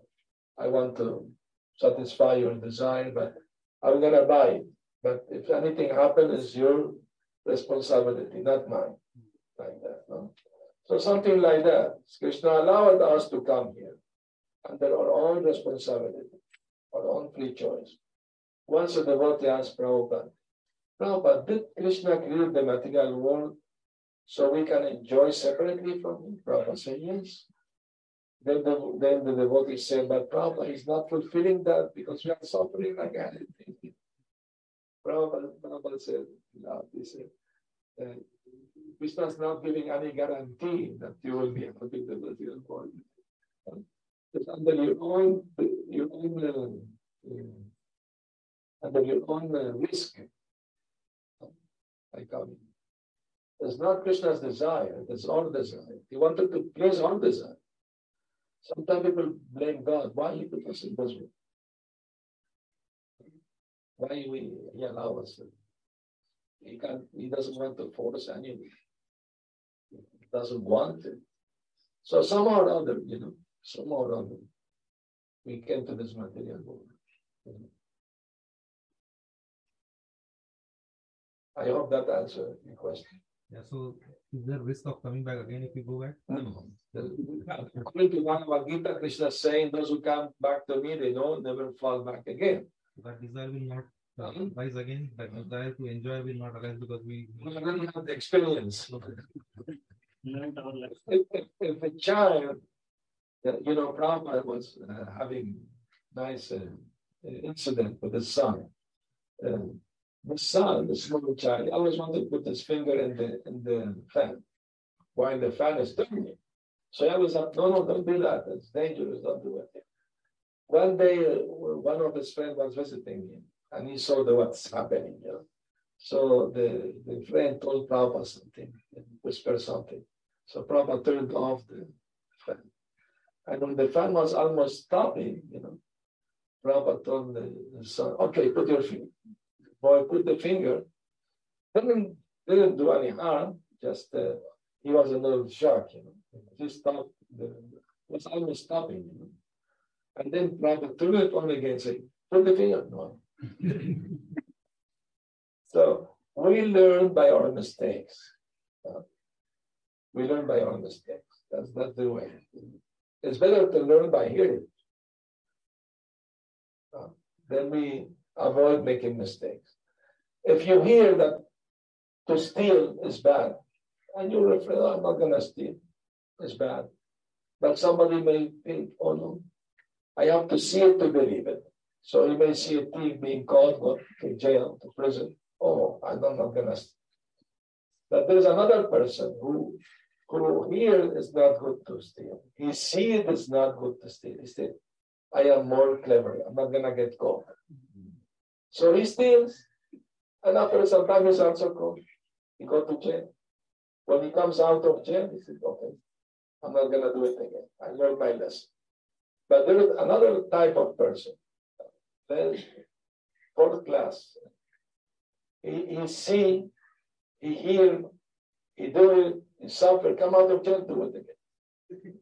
I want to satisfy your desire, but I'm going to buy it. But if anything happens, it's your responsibility, not mine. Like that. No? So something like that. Krishna allowed us to come here under our own responsibility, our own free choice. Once a devotee asked Prabhupada, Prabhupada, did Krishna create the material world so we can enjoy separately from him? Prabhupada said, yes. Then the, then the devotee said, but Prabhupada is not fulfilling that because we are suffering like. Prabhupada, Prabhupada said, no, he said, uh, Krishna is not giving any guarantee that you will be able to the material world. Under your own, your own, uh, under your own uh, risk. I come. It's not Krishna's desire, it's our desire. He wanted to please our desire. Sometimes people blame God. Why he put us in this way? Why we he allow us? He can't he doesn't want to force anyone. He doesn't want it. So somehow or other, you know, somehow or other, we came to this material world. I hope that answered your question. Yeah, so is there risk of coming back again if you go back? No. According to Bhagavad Gita, Krishna is saying those who come back to me, they don't never fall back again. That desire will not uh, Mhm. rise again. That desire to enjoy will not arise because we. We already have the experience. Learned our lesson. If, if, if a child, you know, Prabhupada was uh, having nice uh, incident with his son. Uh, the son, the small child, always wanted to put his finger in the in the fan while the fan is turning. So I was like, no, no, don't do that. It's dangerous. Don't do it. One day, uh, one of his friends was visiting him, and he saw the what's happening. You know? So the, the friend told Prabhupada something, and whispered something. So Prabhupada turned off the. And when the fan was almost stopping, you know, Prabhupada told the, son, okay, put your finger. Boy put the finger. Didn't, didn't do any harm, just uh, he was a little shocked, you know. Just stopped, the, was almost stopping, you know. And then Prabhupada threw it on again, saying, put the finger. No. <laughs> so we learn by our mistakes. Uh, we learn by our mistakes. That's that's the way. It's better to learn by hearing. Uh, then we avoid making mistakes. If you hear that to steal is bad, and you refrain, oh, I'm not gonna steal, it's bad. But somebody may think, oh no, I have to see it to believe it. So you may see a thief being called go to jail, to prison. Oh, I'm not gonna steal. But there's another person who who here is not good to steal. He see it is not good to steal. He said, I am more clever. I'm not gonna get caught. So he steals. And after some time he's also caught. He go to jail. When he comes out of jail, he says, okay, I'm not gonna do it again. I learned my lesson. But there is another type of person. Then fourth class. He, he see, he hear, he do it, he suffer, come out of jail, do it again.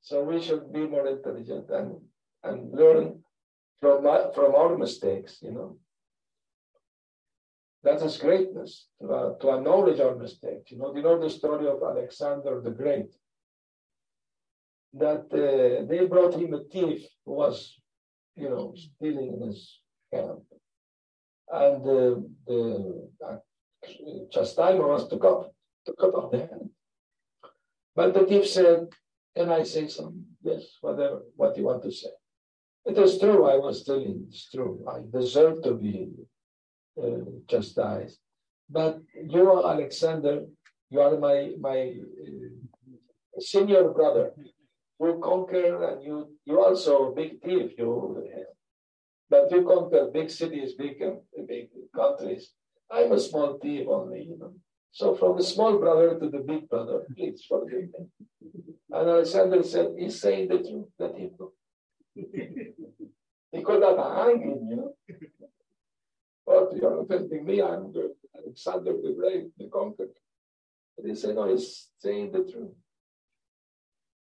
so we should be more intelligent and, and learn from, my, from our mistakes, you know. That is greatness, to, uh, to acknowledge our mistakes. You know, you know the story of Alexander the Great? That uh, they brought him a thief who was, you know, stealing in his camp. And uh, the uh, chastisement was to cut, to cut off the hand. But the thief said, Can I say something? Yes, whatever, what you want to say. It is true, I was stealing, it's true. I deserve to be uh, chastised. But you, Alexander, you are my, my uh, senior brother. You conquer and you, you also big thief. You, but you conquer big cities, big, big countries. I'm a small team only, you know. So from the small brother to the big brother, please forgive me. And Alexander said, he's saying the truth, that he he could have hanged him, you know. But you're offending me, I'm the Alexander the Great, the conqueror. But he said, no, he's saying the truth.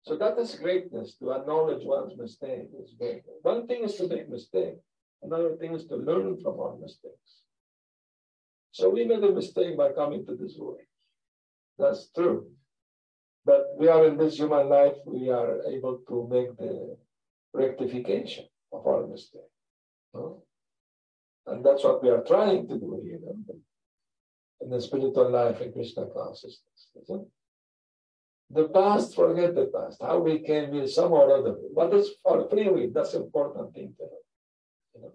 So that is greatness, to acknowledge one's mistake is great. One thing is to make mistake, another thing is to learn from our mistakes. So we made a mistake by coming to this world. That's true. But we are in this human life, we are able to make the rectification of our mistake. No? And that's what we are trying to do here in the spiritual life in Krishna consciousness. The past, forget the past. How we came here, some or other. What is for free will? That's important thing to know. You know?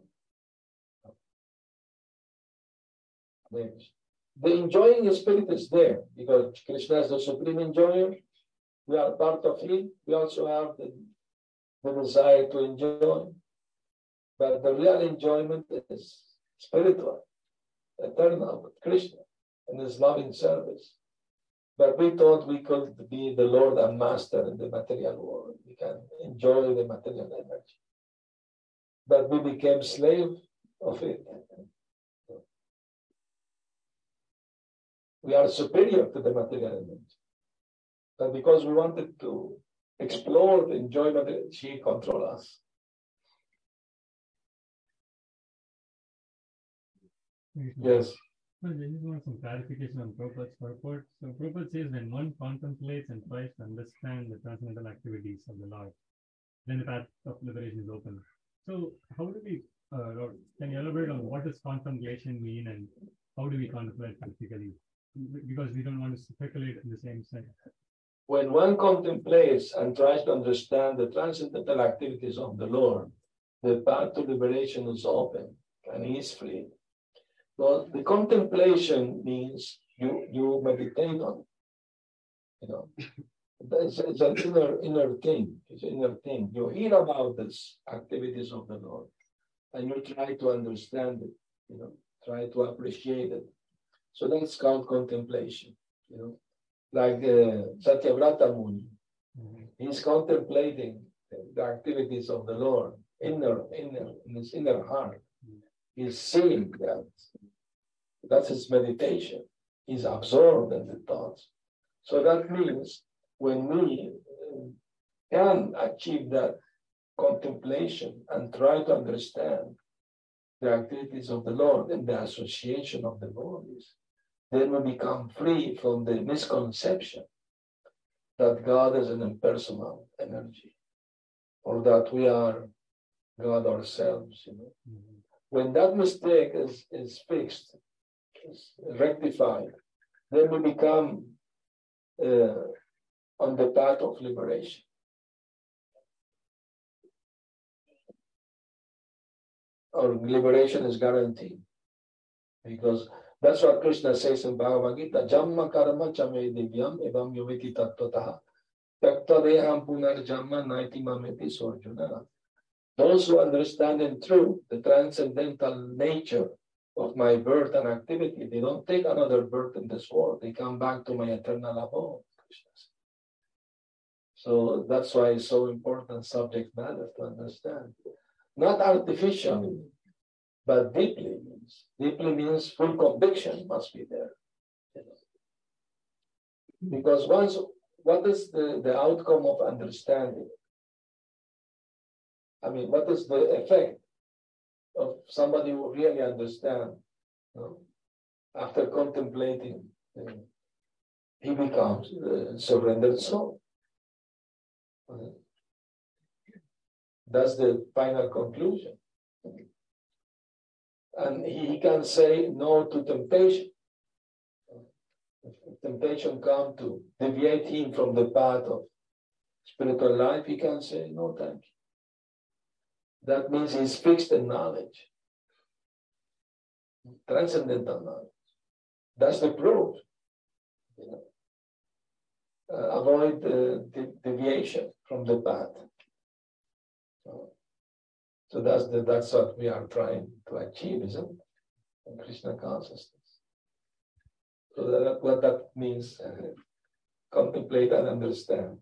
The enjoying spirit is there because Krishna is the supreme enjoyer. We are part of him. We also have the, the desire to enjoy. But the real enjoyment is spiritual, eternal with Krishna and his loving service. But we thought we could be the Lord and Master in the material world. We can enjoy the material energy. But we became slave of it. We are superior to the material element. But because we wanted to explore the enjoyment, she control us. Yes. Well, I just want some clarification on Prabhupada's purport. So Prabhupada says when one contemplates and tries to understand the transcendental activities of the Lord, then the path of liberation is open. So how do we, uh, can you elaborate on what does contemplation mean and how do we contemplate practically? Because we don't want to speculate in the same sense. When one contemplates and tries to understand the transcendental activities of the Lord, the path to liberation is open and is free. Well, the contemplation means you you meditate on it. You know, it's, it's an inner inner thing. It's an inner thing. You hear about these activities of the Lord, and you try to understand it. You know, try to appreciate it. So that's called contemplation. You know, like uh, Satyavrata Muni, mm-hmm. he's contemplating the activities of the Lord inner inner in his inner heart. He's seeing that that's his meditation. He's absorbed in the thoughts. So that means when we uh, can achieve that contemplation and try to understand the activities of the Lord and the association of the bodies, then we become free from the misconception that God is an impersonal energy or that we are God ourselves. You know? Mm-hmm. When that mistake is, is fixed, rectified, then we become uh, on the path of liberation. Our liberation is guaranteed because that's what Krishna says in Bhagavad Gita. Jamma karma chame divyam evam yumiti tattvataha. Taktadeham punar jamma naiti mameti sorjuna. Those who understand in truth the transcendental nature of my birth and activity. They don't take another birth in this world. They come back to my eternal abode. So that's why it's so important subject matter to understand. not artificially, but deeply means. Deeply means full conviction must be there. Because once, what is the, the outcome of understanding? I mean, what is the effect of somebody who really understands? You know, after contemplating, uh, he becomes the surrendered soul. Uh, that's the final conclusion. And he can say no to temptation. If temptation come to deviate him from the path of spiritual life, he can say no, thank you. That means he's fixed in knowledge, transcendental knowledge. That's the proof. You know. Uh, avoid uh, the deviation from the path. So, so that's the, that's what we are trying to achieve, isn't it? Krishna consciousness. So that, what that means, uh, contemplate and understand.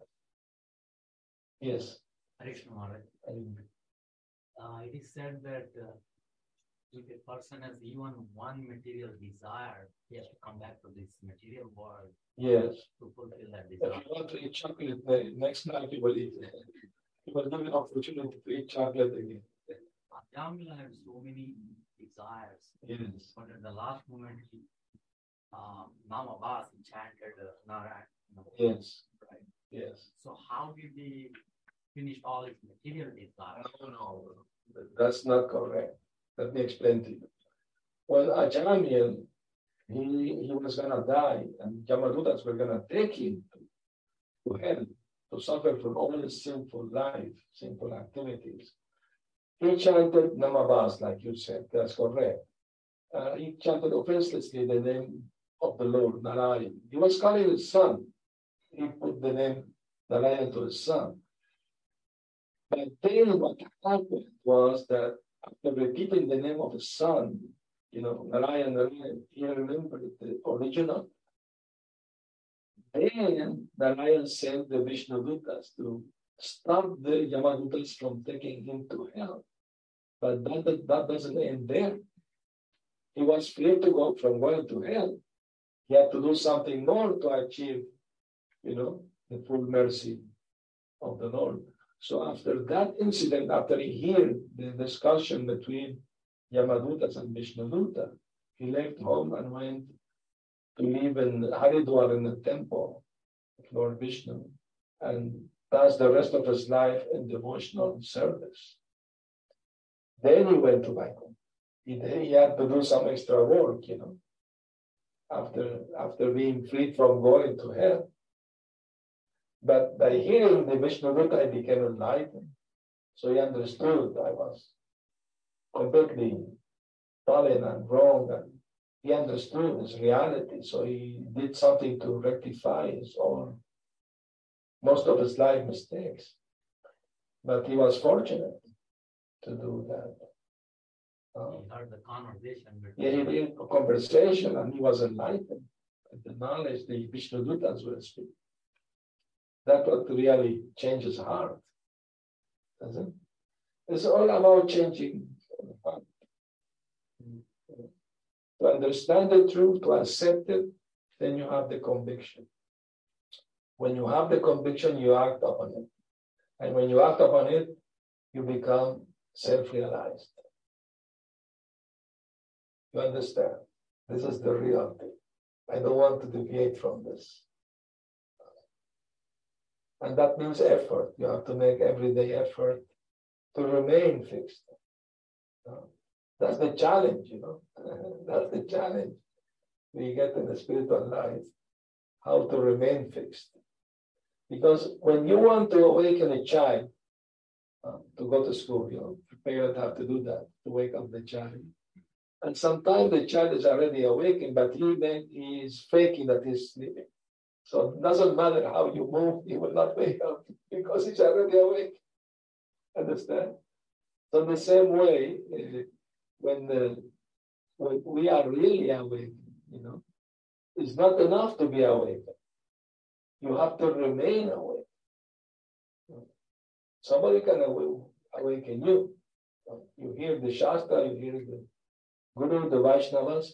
Yes. Krishna uh, it is said that uh, if a person has even one material desire, he has to come back to this material world. Yes. To fulfill that desire. If you want to eat chocolate, next night you will eat. You will give an opportunity to eat chocolate again. Ajamila had so many desires. Yes. But at the last moment, he, um, Namabhasa chanted uh, Narayan. Yes. Right. Yes. So how did he finish all his material desires? No, no, that's not correct. Let me explain to you. When Ajamila, he, he was going to die, and Yamadutas were going to take him to, to hell to suffer from all his sinful life, sinful activities. He chanted Namabhasa, like you said, that's correct. Uh, he chanted offenselessly the name of the Lord, Narayan. He was calling his son. He put the name Narayan to his son. But then what happened was that after repeating the name of his son, you know, Narayan, Narayan, he remembered the original. Then Narayan sent the Vishnudutas to stop the Yamadutas from taking him to hell. But that, that doesn't end there. He was free to go from going to hell. He had to do something more to achieve, you know, the full mercy of the Lord. So after that incident, after he heard the discussion between Yamadutas and Vishnuduta, he left home and went to live in Haridwar in the temple of Lord Vishnu and the rest of his life in devotional service. Then he went to Vaikuntha. He, he had to do some extra work, you know, after, after being freed from going to hell. But by hearing the Vishnuduta, I became enlightened. So he understood I was completely fallen and wrong, and he understood his reality. So he did something to rectify his own, most of his life mistakes. But he was fortunate to do that. Um, he heard the conversation. Yeah, he did a conversation and he was enlightened. The knowledge the Vishnudutas will speak. That's what really changes heart. Doesn't it? It's all about changing heart. To understand the truth, to accept it, then you have the conviction. When you have the conviction, you act upon it. And when you act upon it, you become self realized. You understand? This is the real thing. I don't want to deviate from this. And that means effort. You have to make everyday effort to remain fixed. That's the challenge, you know. <laughs> That's the challenge we get in the spiritual life. How to remain fixed. Because when you want to awaken a child uh, to go to school, you know, parents have to do that to wake up the child. And sometimes the child is already awakened, but he then he is faking that he's sleeping. So it doesn't matter how you move, he will not <laughs> wake up because he's already awake. Understand? So the same way, uh, when the, when we are really awake, you know, it's not enough to be awake. You have to remain awake. Somebody can awaken you, You hear the Shastra, you hear the Guru, the Vaishnavas,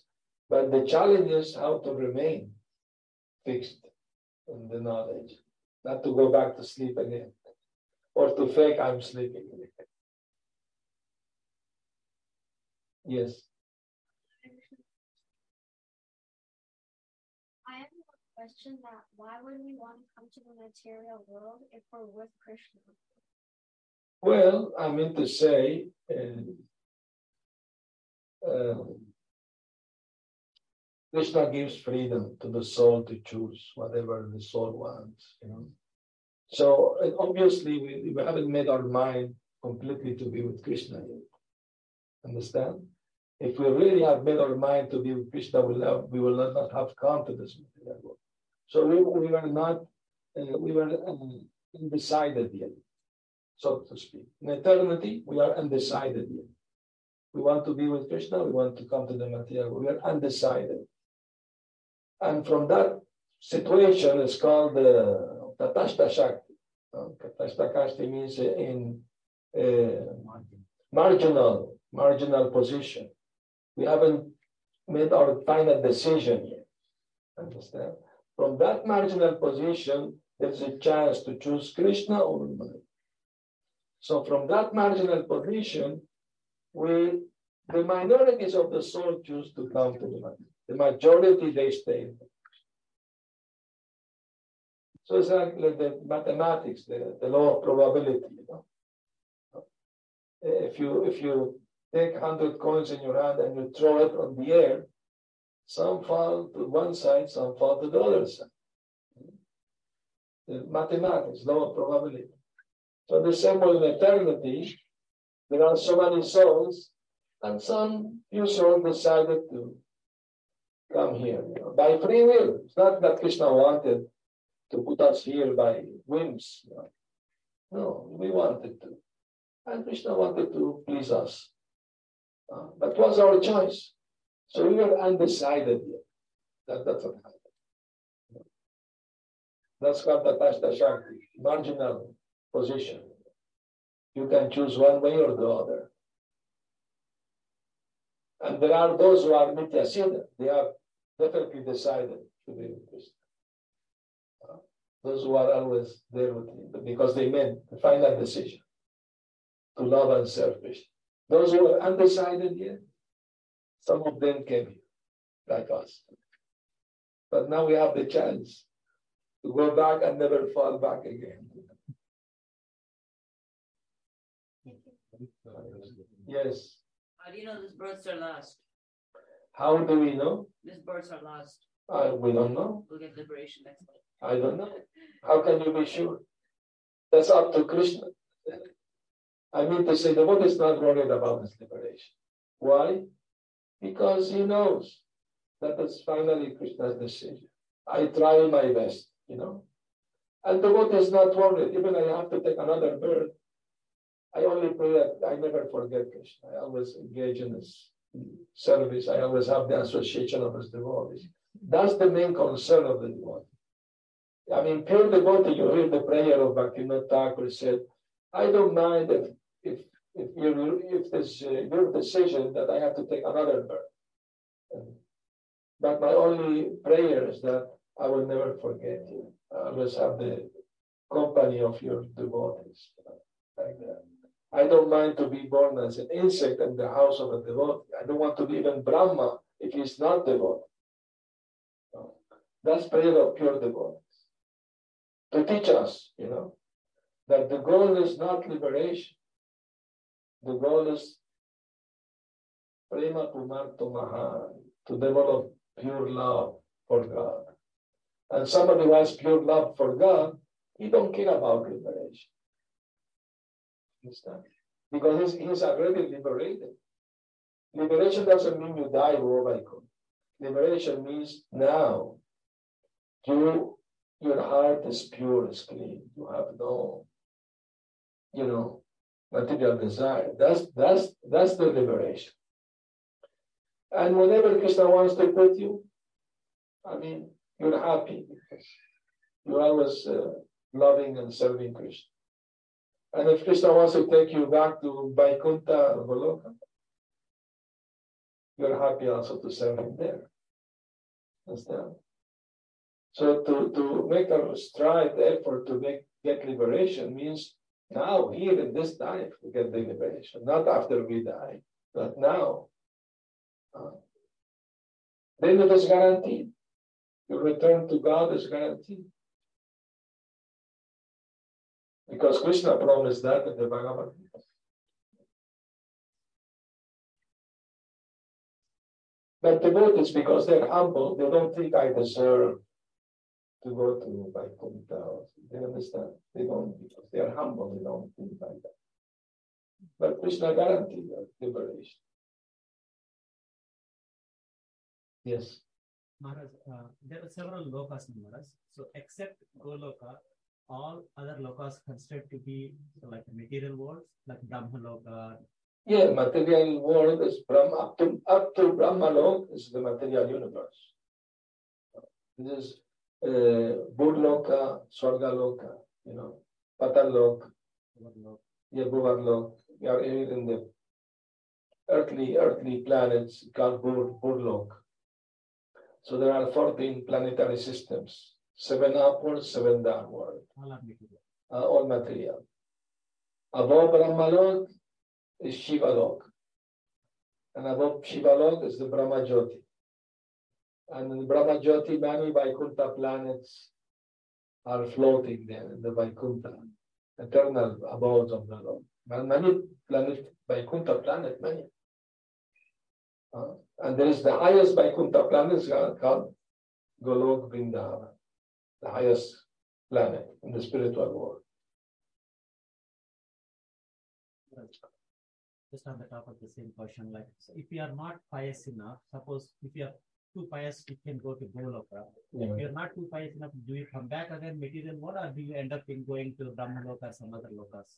but the challenge is how to remain fixed in the knowledge, not to go back to sleep again, or to fake I'm sleeping. Yes. Question that why would we want to come to the material world if we're with Krishna? Well, I mean to say, uh, Krishna gives freedom to the soul to choose whatever the soul wants, you know. So obviously we, we haven't made our mind completely to be with Krishna yet. Understand? If we really have made our mind to be with Krishna, we will not have come to this material world. So we, we were not, uh, we were uh, undecided yet so to speak. In eternity, we are undecided yet. We want to be with Krishna, we want to come to the material, we are undecided. And from that situation, it's called the uh, Tatashta Shakti. Uh, Tatashta Shakti means in uh, marginal, marginal position. We haven't made our final decision yet. Understand? From that marginal position, there's a chance to choose Krishna or Maya. So from that marginal position, we the minorities of the soul choose to come to the mind. The majority they stay. So it's like the mathematics, the, the law of probability. You know? If you if you take hundred coins in your hand and you throw it on the air, some fall to one side, some fall to the other side. The mathematics, law of probability. So the same in eternity, there are so many souls, and some few souls decided to come here you know, by free will. It's not that Krishna wanted to put us here by whims. You know. No, we wanted to. And Krishna wanted to please us. Uh, but it was our choice. So we were undecided yet. That, that's what happened. That's called Tatashta Shakti, marginal position. You can choose one way or the other. And there are those who are Nityasiddha. They have definitely decided to be with Krishna. Uh, those who are always there with him because they made the final decision to love and serve Krishna. Those who are undecided yet, some of them came here, like us. But now we have the chance to go back and never fall back again. Yes. How do you know these births are lost? How do we know? These births are lost. Uh, we don't know. We'll get liberation next life. I don't know. How can you be sure? That's up to Krishna. I mean to say the Buddha is not worried about his liberation. Why? Because he knows that it's finally Krishna's decision. I try my best, you know. And the Buddha is not worried. Even I have to take another birth, I only pray that I never forget Krishna. I always engage in this service. I always have the association of his devotees. That's the main concern of the devotee. I mean, pure devotee, you hear the prayer of Bhaktivinoda Thakur said, I don't mind if if if you if this uh, your decision that I have to take another birth. But my only prayer is that I will never forget you. I always have the company of your devotees. Like that. I don't mind to be born as an insect in the house of a devotee. I don't want to be even Brahma if he's not devotee. No. That's prayer of pure devotees. To teach us, you know, that the goal is not liberation. The goal is prema pumarto maha, to develop pure love for God. And somebody who has pure love for God, he don't care about liberation. Understand? Because he's, he's already liberated. Liberation doesn't mean you die Robaiko. Liberation means now you your heart is pure, is clean. You have no, you know, material desire. That's that's that's the liberation. And whenever Krishna wants to put you, I mean, you're happy because you're always uh, loving and serving Krishna. And if Krishna wants to take you back to Vaikuntha Goloka, you're happy also to serve him there. Understand? So to, to make a strive effort to make get liberation means now, here in this life, we get the liberation, not after we die, but now. Uh, then it is guaranteed. Your return to God is guaranteed. Because Krishna promised that in the Bhagavad Gita. But devotees, because they're humble, they don't think I deserve to go to by Vaikuntha. They understand. They don't because they are humble. They don't think like that. But Krishna guaranteed their liberation. Yes. Maharaj, uh, there are several lokas in Maharaj. So except Goloka, all other lokas considered to be so like material worlds, like Brahma Loka. Yeah, material world is Brahma up to up to Brahma Lok is the material universe. This is uh, Bhurloka, Swargaloka, you know, Patalok, yeah, Bhuvanlok. We are in the earthly earthly planets called Bhur, Bhurlok. So there are 14 planetary systems, seven upward, seven downward, uh, all material. Above Brahmalok is Shivalok. And above Shivalok is the Brahma Jyoti. And in the Brahma Jyoti, many Vaikuntha planets are floating there in the Vaikuntha, eternal abodes of the Lord. And many planets, Vaikuntha planet, many. Uh, and there is the highest Vaikuntha planet called Golok Vrindavan, the highest planet in the spiritual world. Just on the top of the same question, like so if we are not pious enough, suppose if you are too pious, we can go to Goloka. If you're not too pious enough, do you come back again material world or do you end up in going to Brahma Loka or some other lokas?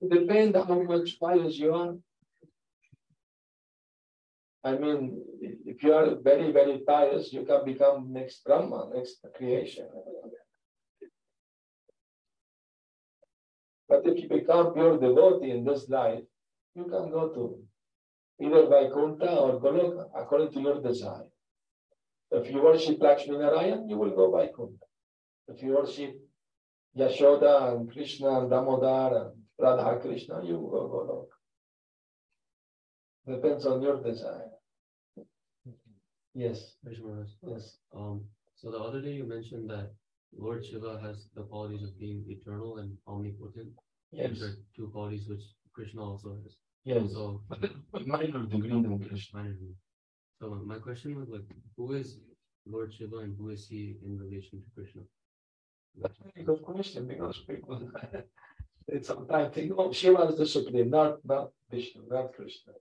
It depends on how much pious you are. I mean, if you are very, very pious, you can become next Brahma, next creation. But if you become pure devotee in this life, you can go to either Vaikuntha or Goloka according to your desire. If you worship Lakshmi Narayan, you will go by Vaikuntha. If you worship Yashoda and Krishna and Damodar and Radha Krishna, you will go Goloka. Depends on your desire. Yes, Vishnu yes. Um, so the other day you mentioned that Lord Shiva has the qualities of being eternal and omnipotent. Yes, These are two qualities which Krishna also has. yes. So, Minor degree than Krishna. minor degree. So my question was like, who is Lord Shiva and who is he in relation to Krishna? That's a very good question because people <laughs> sometimes think, oh, Shiva is the supreme, not not Vishnu, not Krishna.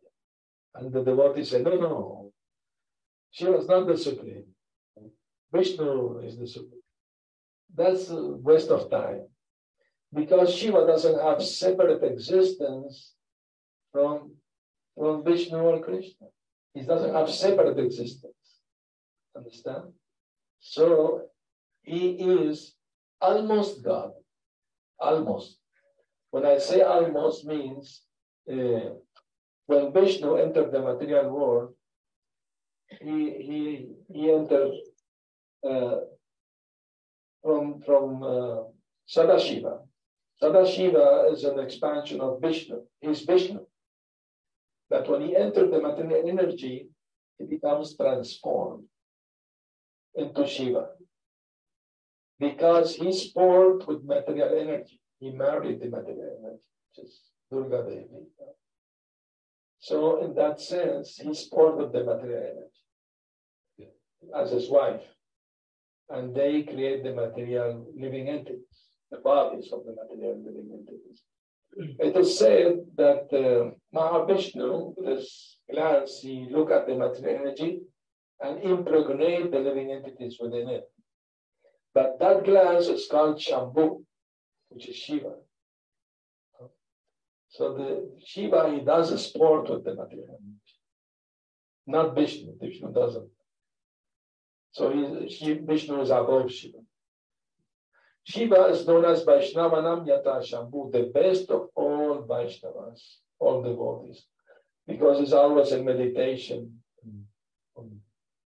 And the devotees say, no, no, no. Shiva is not the supreme. Vishnu is the supreme. That's a waste of time. Because Shiva doesn't have separate existence from, from Vishnu or Krishna. He doesn't have separate existence. Understand? So he is almost God. Almost. When I say almost means uh, when Vishnu entered the material world, he he he entered uh, from from uh, Sadashiva. Sadashiva is an expansion of Vishnu. He's Vishnu. But when he entered the material energy, he becomes transformed into Shiva. Because he's poured with material energy. He married the material energy, which is Durga Devi. So in that sense, he's poured with the material energy as his wife. And they create the material living entities, the bodies of the material living entities. It is said that uh, Mahavishnu, with his glance, he look at the material energy and impregnate the living entities within it. But that glance is called Shambhu, which is Shiva. So the Shiva, he does a sport with the material energy. Not Vishnu. Vishnu doesn't. So he, he, Vishnu is above Shiva. Shiva is known as Vaishnavanam Yata Shambhu, the best of all Vaishnavas, all the devotees, because he's always in meditation. on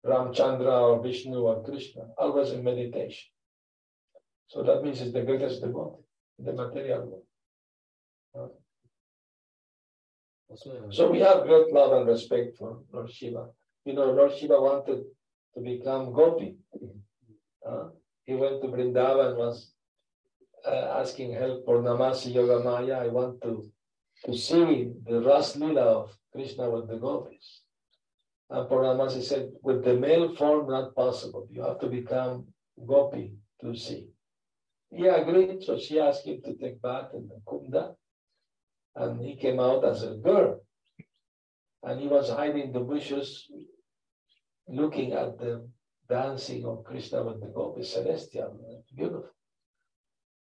Ramchandra or Vishnu or Krishna, always in meditation. So that means he's the greatest devotee in the material world. So we have great love and respect for Lord Shiva. You know, Lord Shiva wanted to become Gopi. Uh, he went to Vrindavan, and was uh, asking help Purnamasi Yoga Maya. I want to, to see the Ras Lila of Krishna with the gopis. And Purnamasi said, with the male form, not possible. You have to become Gopi to see. He agreed, so she asked him to take bath in the Kunda. And he came out as a girl. And he was hiding in the bushes, looking at the dancing of Krishna with the Gopi celestial. Beautiful.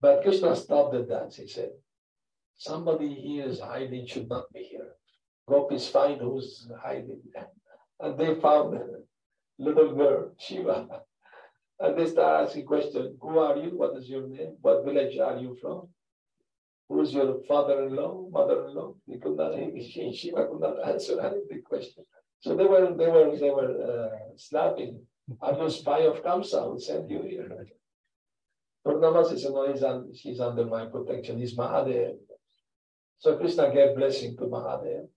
But Krishna stopped the dance. He said, Somebody here is hiding, should not be here. Gopis find who's hiding. <laughs> And they found a little girl, Shiva. <laughs> And they start asking questions Who are you? What is your name? What village are you from? Who's your father in law, mother in law? They could not, <laughs> Shiva could not answer any big question. So they were, they were, they were uh, snapping. You a spy of Kamsa who sent you here? Purnamasi said, No, he's, he's under my protection. He's Mahadev. So Krishna gave blessing to Mahadev.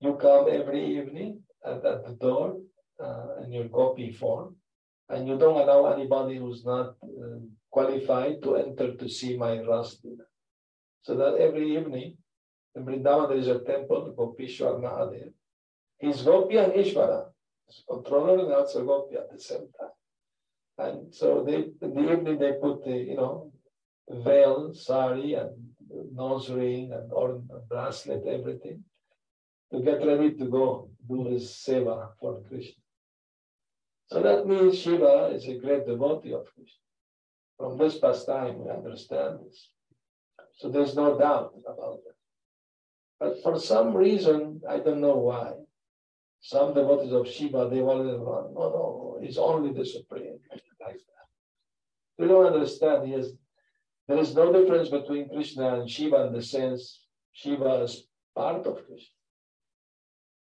You come every evening at, at the door uh, in your gopi form, and you don't allow anybody who's not uh, qualified to enter to see my Ras So that every evening in Vrindavan there is a temple, Gopishwar Mahadev. He's Gopi and Ishvara. He's controller and also Gopi at the same time. And so they in the evening they put the, you know, veil, sari, and nose ring and or bracelet, everything, to get ready to go do his seva for Krishna. So that means Shiva is a great devotee of Krishna. From this pastime, we understand this. So there's no doubt about that. But for some reason, I don't know why, some devotees of Shiva, they want to run. No, no, it's only the supreme. Like that. They don't understand. He is, there is no difference between Krishna and Shiva in the sense Shiva is part of Krishna.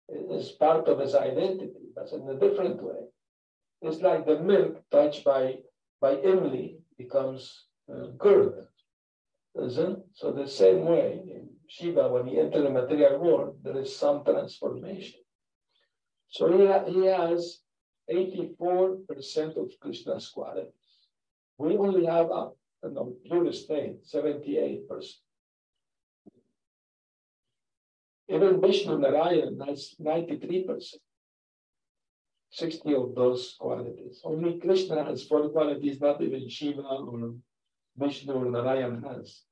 It is part of his identity, but in a different way. It's like the milk touched by by Emily becomes uh, curd. Isn't? So the same way, in Shiva, when he enters the material world, there is some transformation. So he, ha- he has 84% of Krishna's qualities. We only have a know, pure state, 78%. Even Vishnu Narayan has 93%. 60 of those qualities. Only Krishna has four qualities, not even Shiva or Vishnu or Narayan has.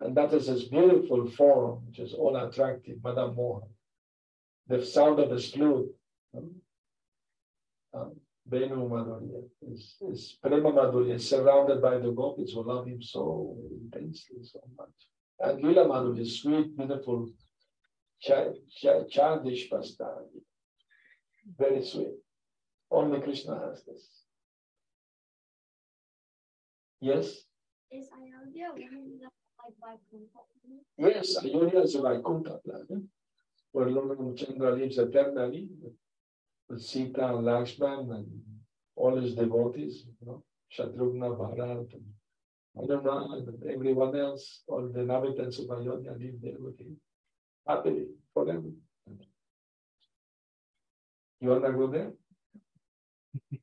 And that is his beautiful form, which is all attractive, Madan Mohan. The sound of his flute, um, um, Madhurya, is, is Prema Madhurya, is surrounded by the gopis who love him so intensely, so much. And Lila Madhurya, sweet, beautiful, chi- chi- childish pastime. Very sweet. Only Krishna has this. Yes? Is Ayodhya one of like Vaikuntha? Yes, Ayodhya is a Vaikuntha planet where Lord Ramchandra lives eternally with, Sita and Lakshman and all his devotees, you know, Shatrughna, Bharat, and and everyone else, all the inhabitants of Ayodhya live there with him happily forever. You wanna go there? <laughs>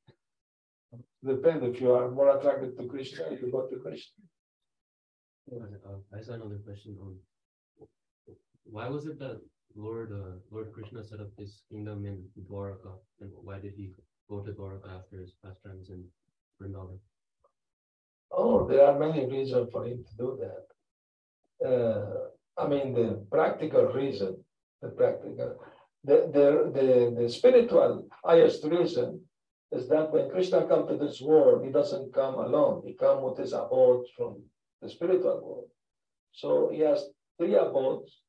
Depend if you are more attracted to Krishna, you go to Krishna. I had another question on why was it that Lord uh, Lord Krishna set up his kingdom in Dwaraka, and why did he go to Dwaraka after his pastimes in Vrindavan? Oh, there are many reasons for him to do that. Uh, I mean, the practical reason, the practical, the, the, the, the spiritual highest reason is that when Krishna comes to this world, he doesn't come alone. He comes with his abodes from the spiritual world. So he has three abodes,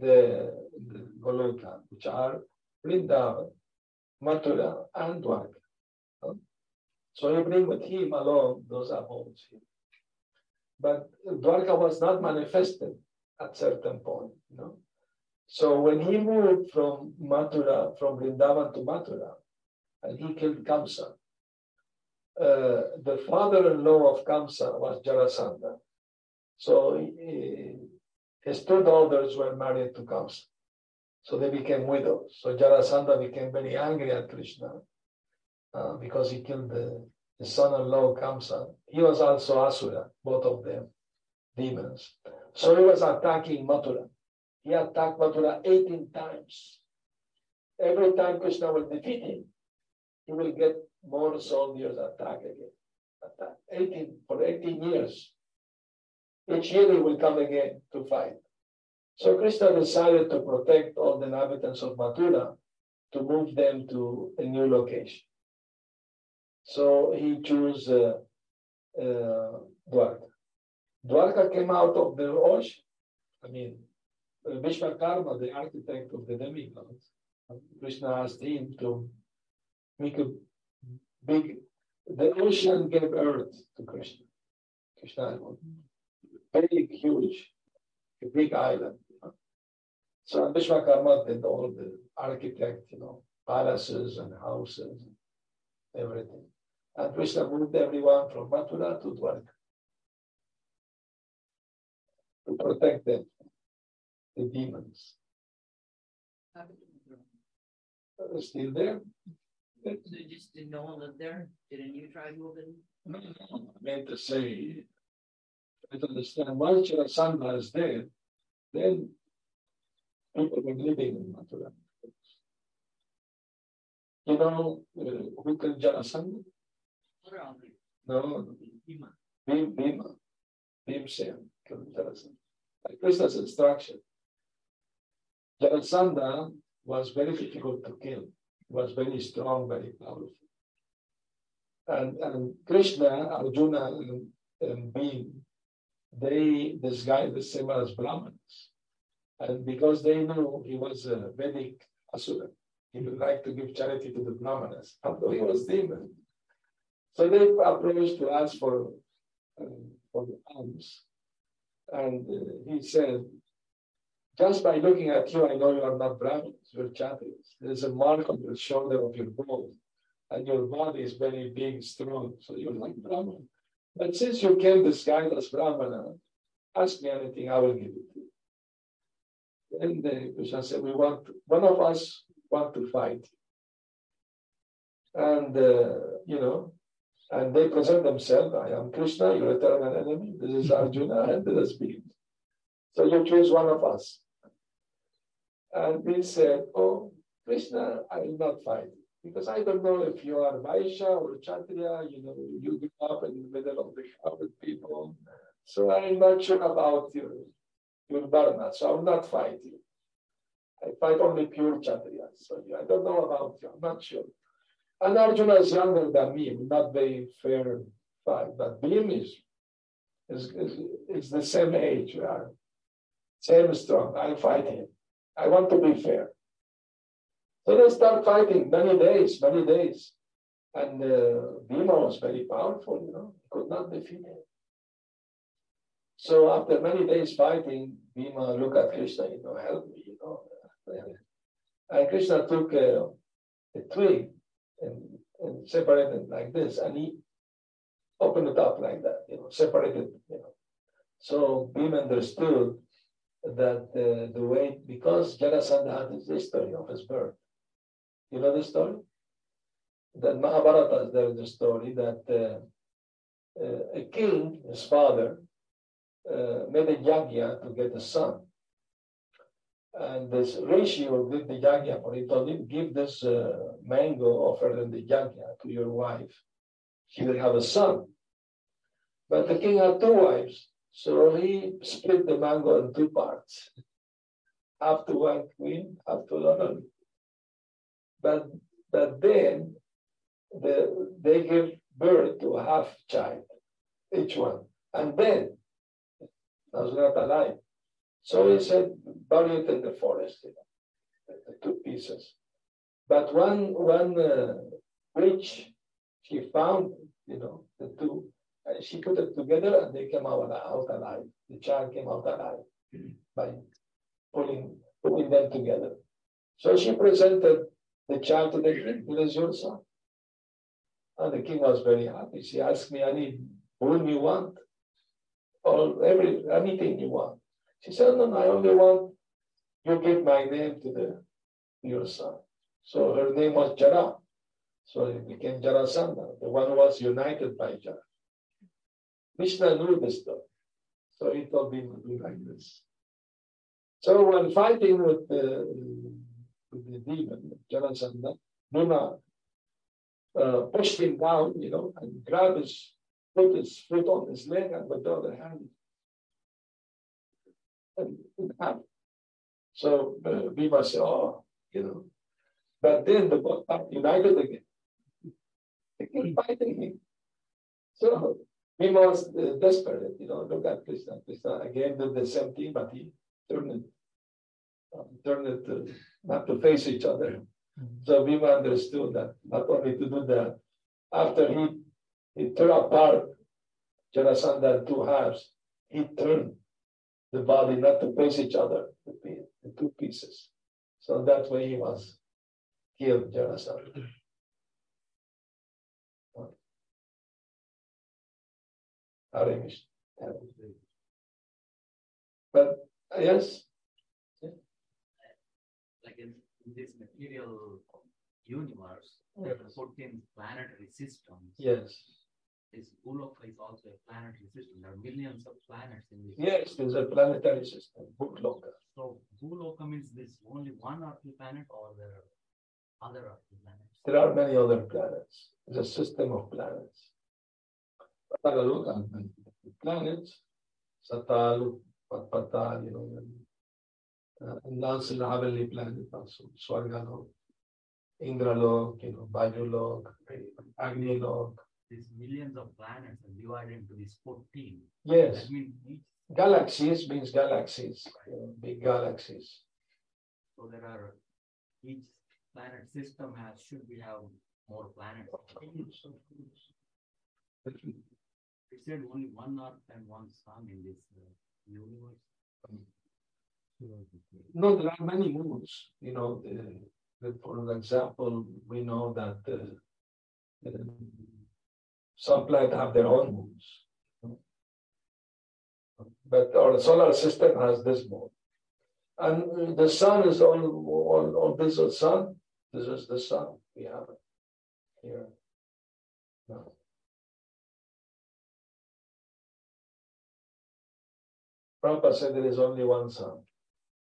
the, the Goloka, which are Vrindavan, Mathura, and Dwarka. So he bring with him along those abodes. But Dwarka was not manifested at certain point. So when he moved from Mathura, from Vrindavan to Mathura, and he killed Kamsa, uh, the father-in-law of Kamsa was Jarasandha. So he, his two daughters were married to Kamsa. So they became widows. So Jarasandha became very angry at Krishna uh, because he killed the, the son-in-law Kamsa. He was also Asura, both of them, demons. So he was attacking Mathura. He attacked Mathura 18 times. Every time Krishna will defeat him, he will get more soldiers attack again. Attack 18 for 18 years. Each year he will come again to fight. So Krishna decided to protect all the inhabitants of Mathura to move them to a new location. So he chose uh, uh, Dwarka. Dwarka came out of the ocean. I mean, Vishwakarma, the architect of the demigods, Krishna asked him to make a big, the ocean gave earth to Krishna. Krishna, very huge, a big island. You know? So Vishwakarma did all the architect, you know, palaces and houses, and everything. And Krishna moved everyone from Mathura to Dwarka to protect them, the demons. Are still there? So you just did no one live there? Did a new tribe move in? No, no, I meant to say, Don't understand. Once Jarasandha is dead, then people were living in Mathura. You know uh, who killed Jarasandha? No, Bhima. Bhim, Bhima, Bhimsen killed Jarasandha. Like Krishna's instruction. Jarasandha was very difficult to kill. Was very strong, very powerful. And, and Krishna, Arjuna, and, and Bhim, they disguise the same as Brahmanas. And because they knew he was a Vedic Asura, he would like to give charity to the Brahmanas, although he was demon. So they approached to ask for, um, for the alms. And uh, he said, just by looking at you, I know you are not Brahmins, you're Kshatriyas. There's a mark on your shoulder of your bow, and your body is very big, strong, so you're like Brahman. But since you came disguised as Brahmana, ask me anything, I will give it to you. And uh, Krishna said, we want, one of us want to fight. And, uh, you know, and they present themselves, I am Krishna, your eternal enemy, this is Arjuna, and this is Bhim. So you choose one of us. And we said, Oh, Krishna, I will not fight. Because I don't know if you are Vaishya or Kshatriya, you know, you grew up in the middle of the crowded people. So I'm not sure about your, your Dharma, so I will not fight you. I fight only pure Kshatriyas. So I don't know about you, I'm not sure. And Arjuna is younger than me, not very fair fight, but Bhim is, is, is, is the same age, are same strong. I'll fight him. I want to be fair. So they start fighting many days, many days. And uh, Bhima was very powerful, you know, he could not defeat him. So after many days fighting, Bhima looked at Krishna, you know, help me, you know. And Krishna took a, a twig and, and separated it like this, and he opened it up like that, you know, separated, you know. So Bhima understood that uh, the way, because Jarasandha had this history of his birth. You know the story? That Mahabharata, there is a story that uh, uh, a king, his father, uh, made a yagya to get a son. And this ratio did the yagya for he told him, give this uh, mango offered in the yagya to your wife. She will have a son. But the king had two wives. So he split the mango in two parts. <laughs> Half to one queen, half to another. But but then the, they give birth to a half child, each one. And then was not alive. So he said, bury it in the forest, you know, the two pieces. But one one uh, witch, she found you know, the two. And she put it together and they came out, out alive. The child came out alive by pulling, putting them together. So she presented the child to the king. It is your son. And the king was very happy. She asked me any boon you want, or every anything you want. She said, No, no, I only want you give my name to the your son. So her name was Jara. So it became Jarasandha, the one who was united by Jara. Krishna knew this story. So he told me to do like this. So when fighting with the, the demon, Jarasandha, Nuna uh, pushed him down, you know, and grabbed his, put his foot on his leg and with the other hand, and it. So uh, Bhima said, oh, you know. But then the both are united again. <laughs> They keep fighting him. So Bhima was uh, desperate, you know, look at Krishna. Krishna again did the same thing, but he turned it, um, turned it to, not to face each other. So Bhima understood that not only to do that, after he, he tore apart Jarasandha in two halves, he turned the body not to face each other, be in two pieces. So that way he was killed, Jarasandha. Hare. But yes, in, this material universe, there are 14 planetary systems. yes, This Goloka is also a planetary system. There are millions of planets in this. yes, there's a planetary system, Bhurloka. So Goloka means this only one earthly planet or there are other earthly planets? There are many other planets. It's a system of planets. Patagalu, and planets, Satalu, Patpatal, you know, and, and also the heavenly planet also, Swargalok, Indralok, you know, Vayulok, Agnilok. These millions of planets are divided into these 14. Yes, That means each, galaxies means galaxies, you know, big galaxies. so there are each planet system has should be have more planets. It said only one earth and one sun in this uh, universe. No, there are many moons. You know, the, for example, we know that uh, uh, some planets have their own moons. But our solar system has this moon. And the sun is on, on, on this is sun. This is the sun. We have it here. No. Prabhupada said there is only one sun.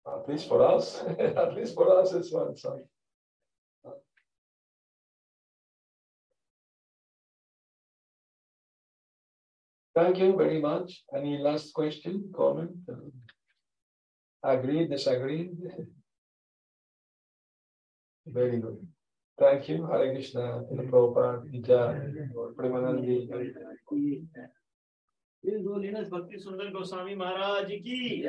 At least for us, <laughs> at least for us, it's one sun. Thank you very much. Any last question, comment? Agree, disagree? <laughs> Very good. Thank you. Hare Krishna, Prabhupada, Jai, Premanandi. Bhakti Sundar Goswami Maharaj ki.